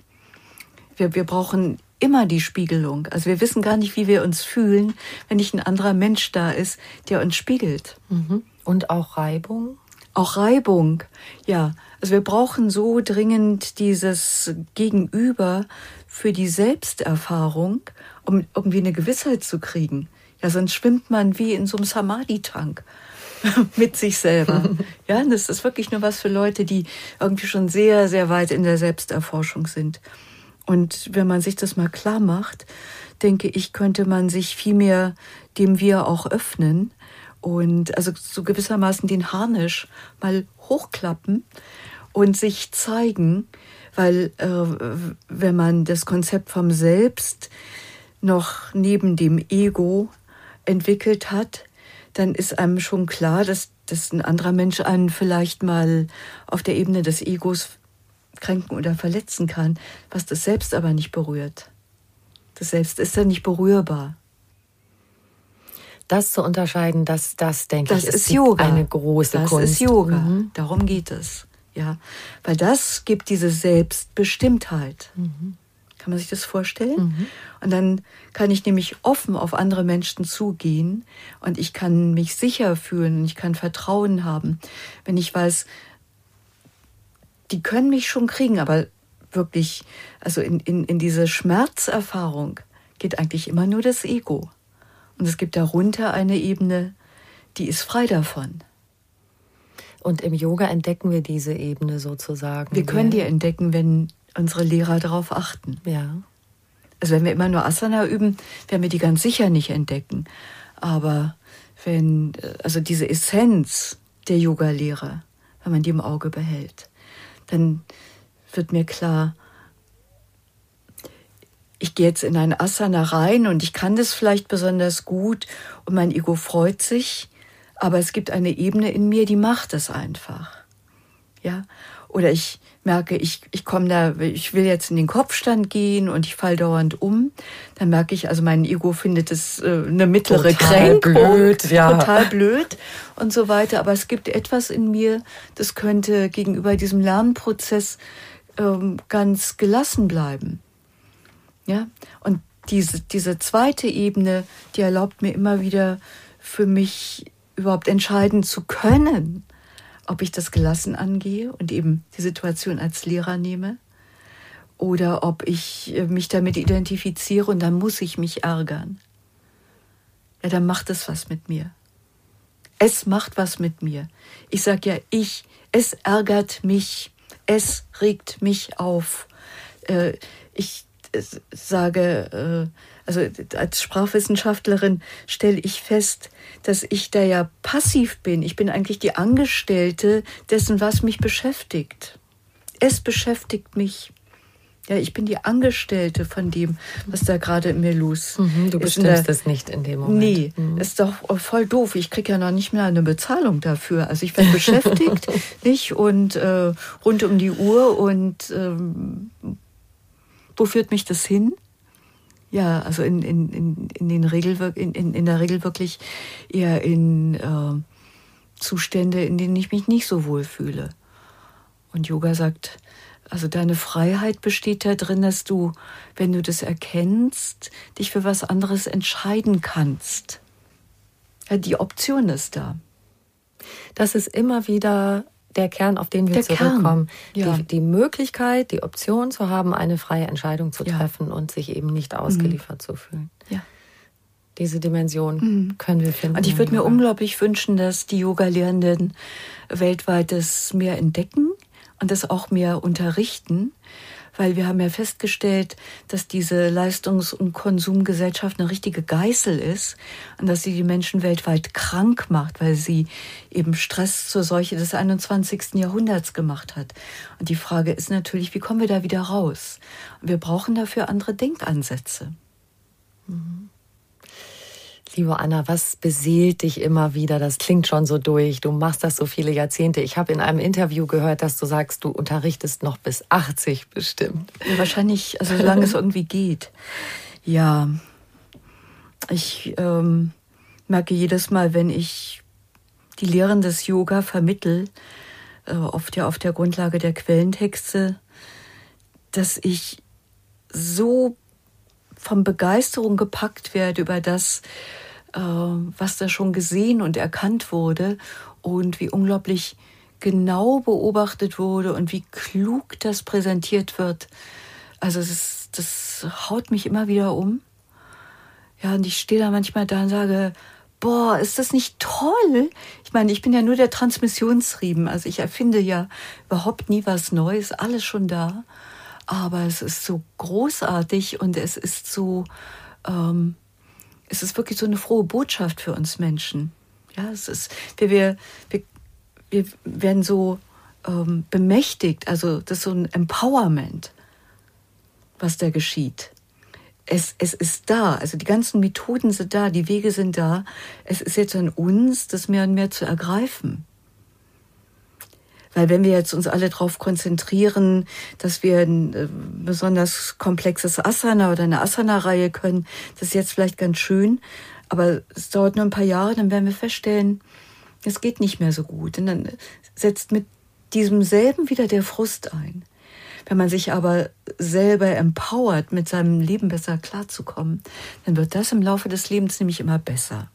Wir, wir brauchen immer die Spiegelung. Also wir wissen gar nicht, wie wir uns fühlen, wenn nicht ein anderer Mensch da ist, der uns spiegelt. Mhm. Und auch Reibung? Auch Reibung, ja. Also wir brauchen so dringend dieses Gegenüber für die Selbsterfahrung, um irgendwie eine Gewissheit zu kriegen. Ja, sonst schwimmt man wie in so einem Samadhi-Tank mit sich selber. ja, das ist wirklich nur was für Leute, die irgendwie schon sehr, sehr weit in der Selbsterforschung sind. Und wenn man sich das mal klar macht, denke ich, könnte man sich viel mehr dem Wir auch öffnen und also so gewissermaßen den Harnisch mal hochklappen und sich zeigen, weil äh, wenn man das Konzept vom Selbst noch neben dem Ego entwickelt hat, dann ist einem schon klar, dass, dass ein anderer Mensch einen vielleicht mal auf der Ebene des Egos kränken oder verletzen kann, was das Selbst aber nicht berührt. Das Selbst ist ja nicht berührbar. Das zu unterscheiden, das, das denke das ich, ist, ist Yoga. eine große das Kunst. Das ist Yoga. Mhm. Darum geht es. Ja, weil das gibt diese Selbstbestimmtheit. Mhm. Kann man sich das vorstellen? Mhm. Und dann kann ich nämlich offen auf andere Menschen zugehen und ich kann mich sicher fühlen, ich kann Vertrauen haben, wenn ich weiß, die können mich schon kriegen, aber wirklich, also in, in, in diese Schmerzerfahrung geht eigentlich immer nur das Ego. Und es gibt darunter eine Ebene, die ist frei davon. Und im Yoga entdecken wir diese Ebene sozusagen. Wir können die entdecken, wenn unsere Lehrer darauf achten. Ja. Also wenn wir immer nur Asana üben, werden wir die ganz sicher nicht entdecken. Aber wenn, also diese Essenz der Yoga-Lehre, wenn man die im Auge behält, dann wird mir klar, ich gehe jetzt in ein Asana rein und ich kann das vielleicht besonders gut und mein Ego freut sich, aber es gibt eine Ebene in mir, die macht es einfach. Ja, oder ich merke, ich, ich komme da, ich will jetzt in den Kopfstand gehen und ich fall dauernd um, dann merke ich, also mein Ego findet es äh, eine mittlere total Kränkung, blöd, ja. total blöd und so weiter. Aber es gibt etwas in mir, das könnte gegenüber diesem Lernprozess ähm, ganz gelassen bleiben. Ja, und diese, diese zweite Ebene, die erlaubt mir immer wieder für mich überhaupt entscheiden zu können ob ich das gelassen angehe und eben die Situation als Lehrer nehme oder ob ich äh, mich damit identifiziere und dann muss ich mich ärgern. Ja, dann macht es was mit mir. Es macht was mit mir. Ich sage ja, ich, es ärgert mich, es regt mich auf. Äh, ich äh, sage, also als Sprachwissenschaftlerin stelle ich fest, dass ich da ja passiv bin. Ich bin eigentlich die Angestellte dessen, was mich beschäftigt. Es beschäftigt mich. Ja, ich bin die Angestellte von dem, was da gerade in mir los mhm, Du bestimmst es nicht in dem Moment. Nee, mhm. ist doch voll doof. Ich kriege ja noch nicht mehr eine Bezahlung dafür. Also ich werde beschäftigt, nicht? Und äh, rund um die Uhr. Und ähm, wo führt mich das hin? Ja, also in, in, in, in, den Regel, in, in, in der Regel wirklich eher in äh, Zustände, in denen ich mich nicht so wohl fühle. Und Yoga sagt, also deine Freiheit besteht darin, dass du, wenn du das erkennst, dich für was anderes entscheiden kannst. Ja, die Option ist da. Das ist immer wieder der Kern, auf den wir der zurückkommen. Ja. Die, die, Möglichkeit, die Option zu haben, eine freie Entscheidung zu treffen ja. und sich eben nicht ausgeliefert mhm. zu fühlen. Ja. Diese Dimension mhm. können wir finden. Und ich würde mir unglaublich wünschen, dass die Yoga-Lehrenden weltweit das mehr entdecken und das auch mehr unterrichten, weil wir haben ja festgestellt, dass diese Leistungs- und Konsumgesellschaft eine richtige Geißel ist und dass sie die Menschen weltweit krank macht, weil sie eben Stress zur Seuche des 21. Jahrhunderts gemacht hat. Und die Frage ist natürlich, wie kommen wir da wieder raus? Und wir brauchen dafür andere Denkansätze. Mhm. Liebe Anna, was beseelt dich immer wieder? Das klingt schon so durch. Du machst das so viele Jahrzehnte. Ich habe in einem Interview gehört, dass du sagst, du unterrichtest noch bis 80 bestimmt. Ja, wahrscheinlich, also solange es irgendwie geht. Ja, ich ähm, merke jedes Mal, wenn ich die Lehren des Yoga vermittel, äh, oft ja auf der Grundlage der Quellentexte, dass ich so von Begeisterung gepackt werde über das, äh, was da schon gesehen und erkannt wurde und wie unglaublich genau beobachtet wurde und wie klug das präsentiert wird. Also ist, das haut mich immer wieder um. Ja, und ich stehe da manchmal da und sage, boah, ist das nicht toll? Ich meine, ich bin ja nur der Transmissionsriemen. Also ich erfinde ja überhaupt nie was Neues, alles schon da. Aber es ist so großartig und es ist so, ähm, es ist wirklich so eine frohe Botschaft für uns Menschen. Ja, es ist, wir, wir, wir, wir werden so ähm, bemächtigt, also das ist so ein Empowerment, was da geschieht. Es, es ist da, also die ganzen Methoden sind da, die Wege sind da. Es ist jetzt an uns, das mehr und mehr zu ergreifen. Weil wenn wir jetzt uns alle darauf konzentrieren, dass wir ein äh, besonders komplexes Asana oder eine Asana-Reihe können, das ist jetzt vielleicht ganz schön, aber es dauert nur ein paar Jahre, dann werden wir feststellen, es geht nicht mehr so gut. Und dann setzt mit diesem selben wieder der Frust ein. Wenn man sich aber selber empowert, mit seinem Leben besser klarzukommen, dann wird das im Laufe des Lebens nämlich immer besser.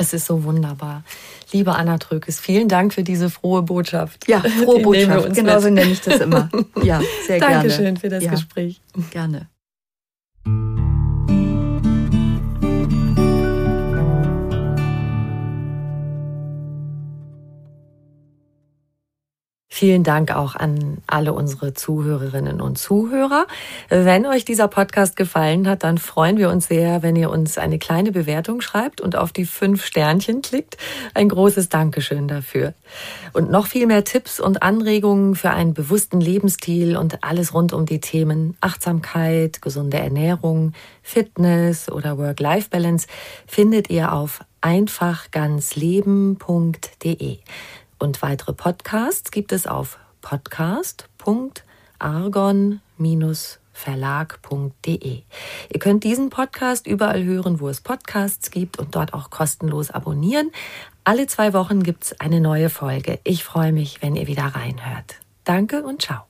Es ist so wunderbar. Liebe Anna Trökes, vielen Dank für diese frohe Botschaft. Ja, frohe Botschaft. Genauso nenne ich das immer. Ja, sehr gerne. Dankeschön für das ja, Gespräch. Gerne. Vielen Dank auch an alle unsere Zuhörerinnen und Zuhörer. Wenn euch dieser Podcast gefallen hat, dann freuen wir uns sehr, wenn ihr uns eine kleine Bewertung schreibt und auf die fünf Sternchen klickt. Ein großes Dankeschön dafür. Und noch viel mehr Tipps und Anregungen für einen bewussten Lebensstil und alles rund um die Themen Achtsamkeit, gesunde Ernährung, Fitness oder Work-Life-Balance findet ihr auf einfachganzleben.de. Und weitere Podcasts gibt es auf podcast.argon-verlag.de. Ihr könnt diesen Podcast überall hören, wo es Podcasts gibt und dort auch kostenlos abonnieren. Alle zwei Wochen gibt es eine neue Folge. Ich freue mich, wenn ihr wieder reinhört. Danke und ciao.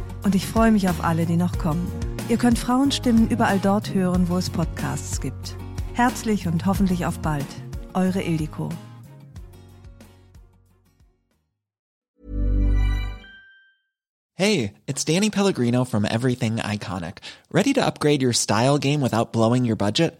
Und ich freue mich auf alle, die noch kommen. Ihr könnt Frauenstimmen überall dort hören, wo es Podcasts gibt. Herzlich und hoffentlich auf bald. Eure Ildiko. Hey, it's Danny Pellegrino from Everything Iconic. Ready to upgrade your style game without blowing your budget?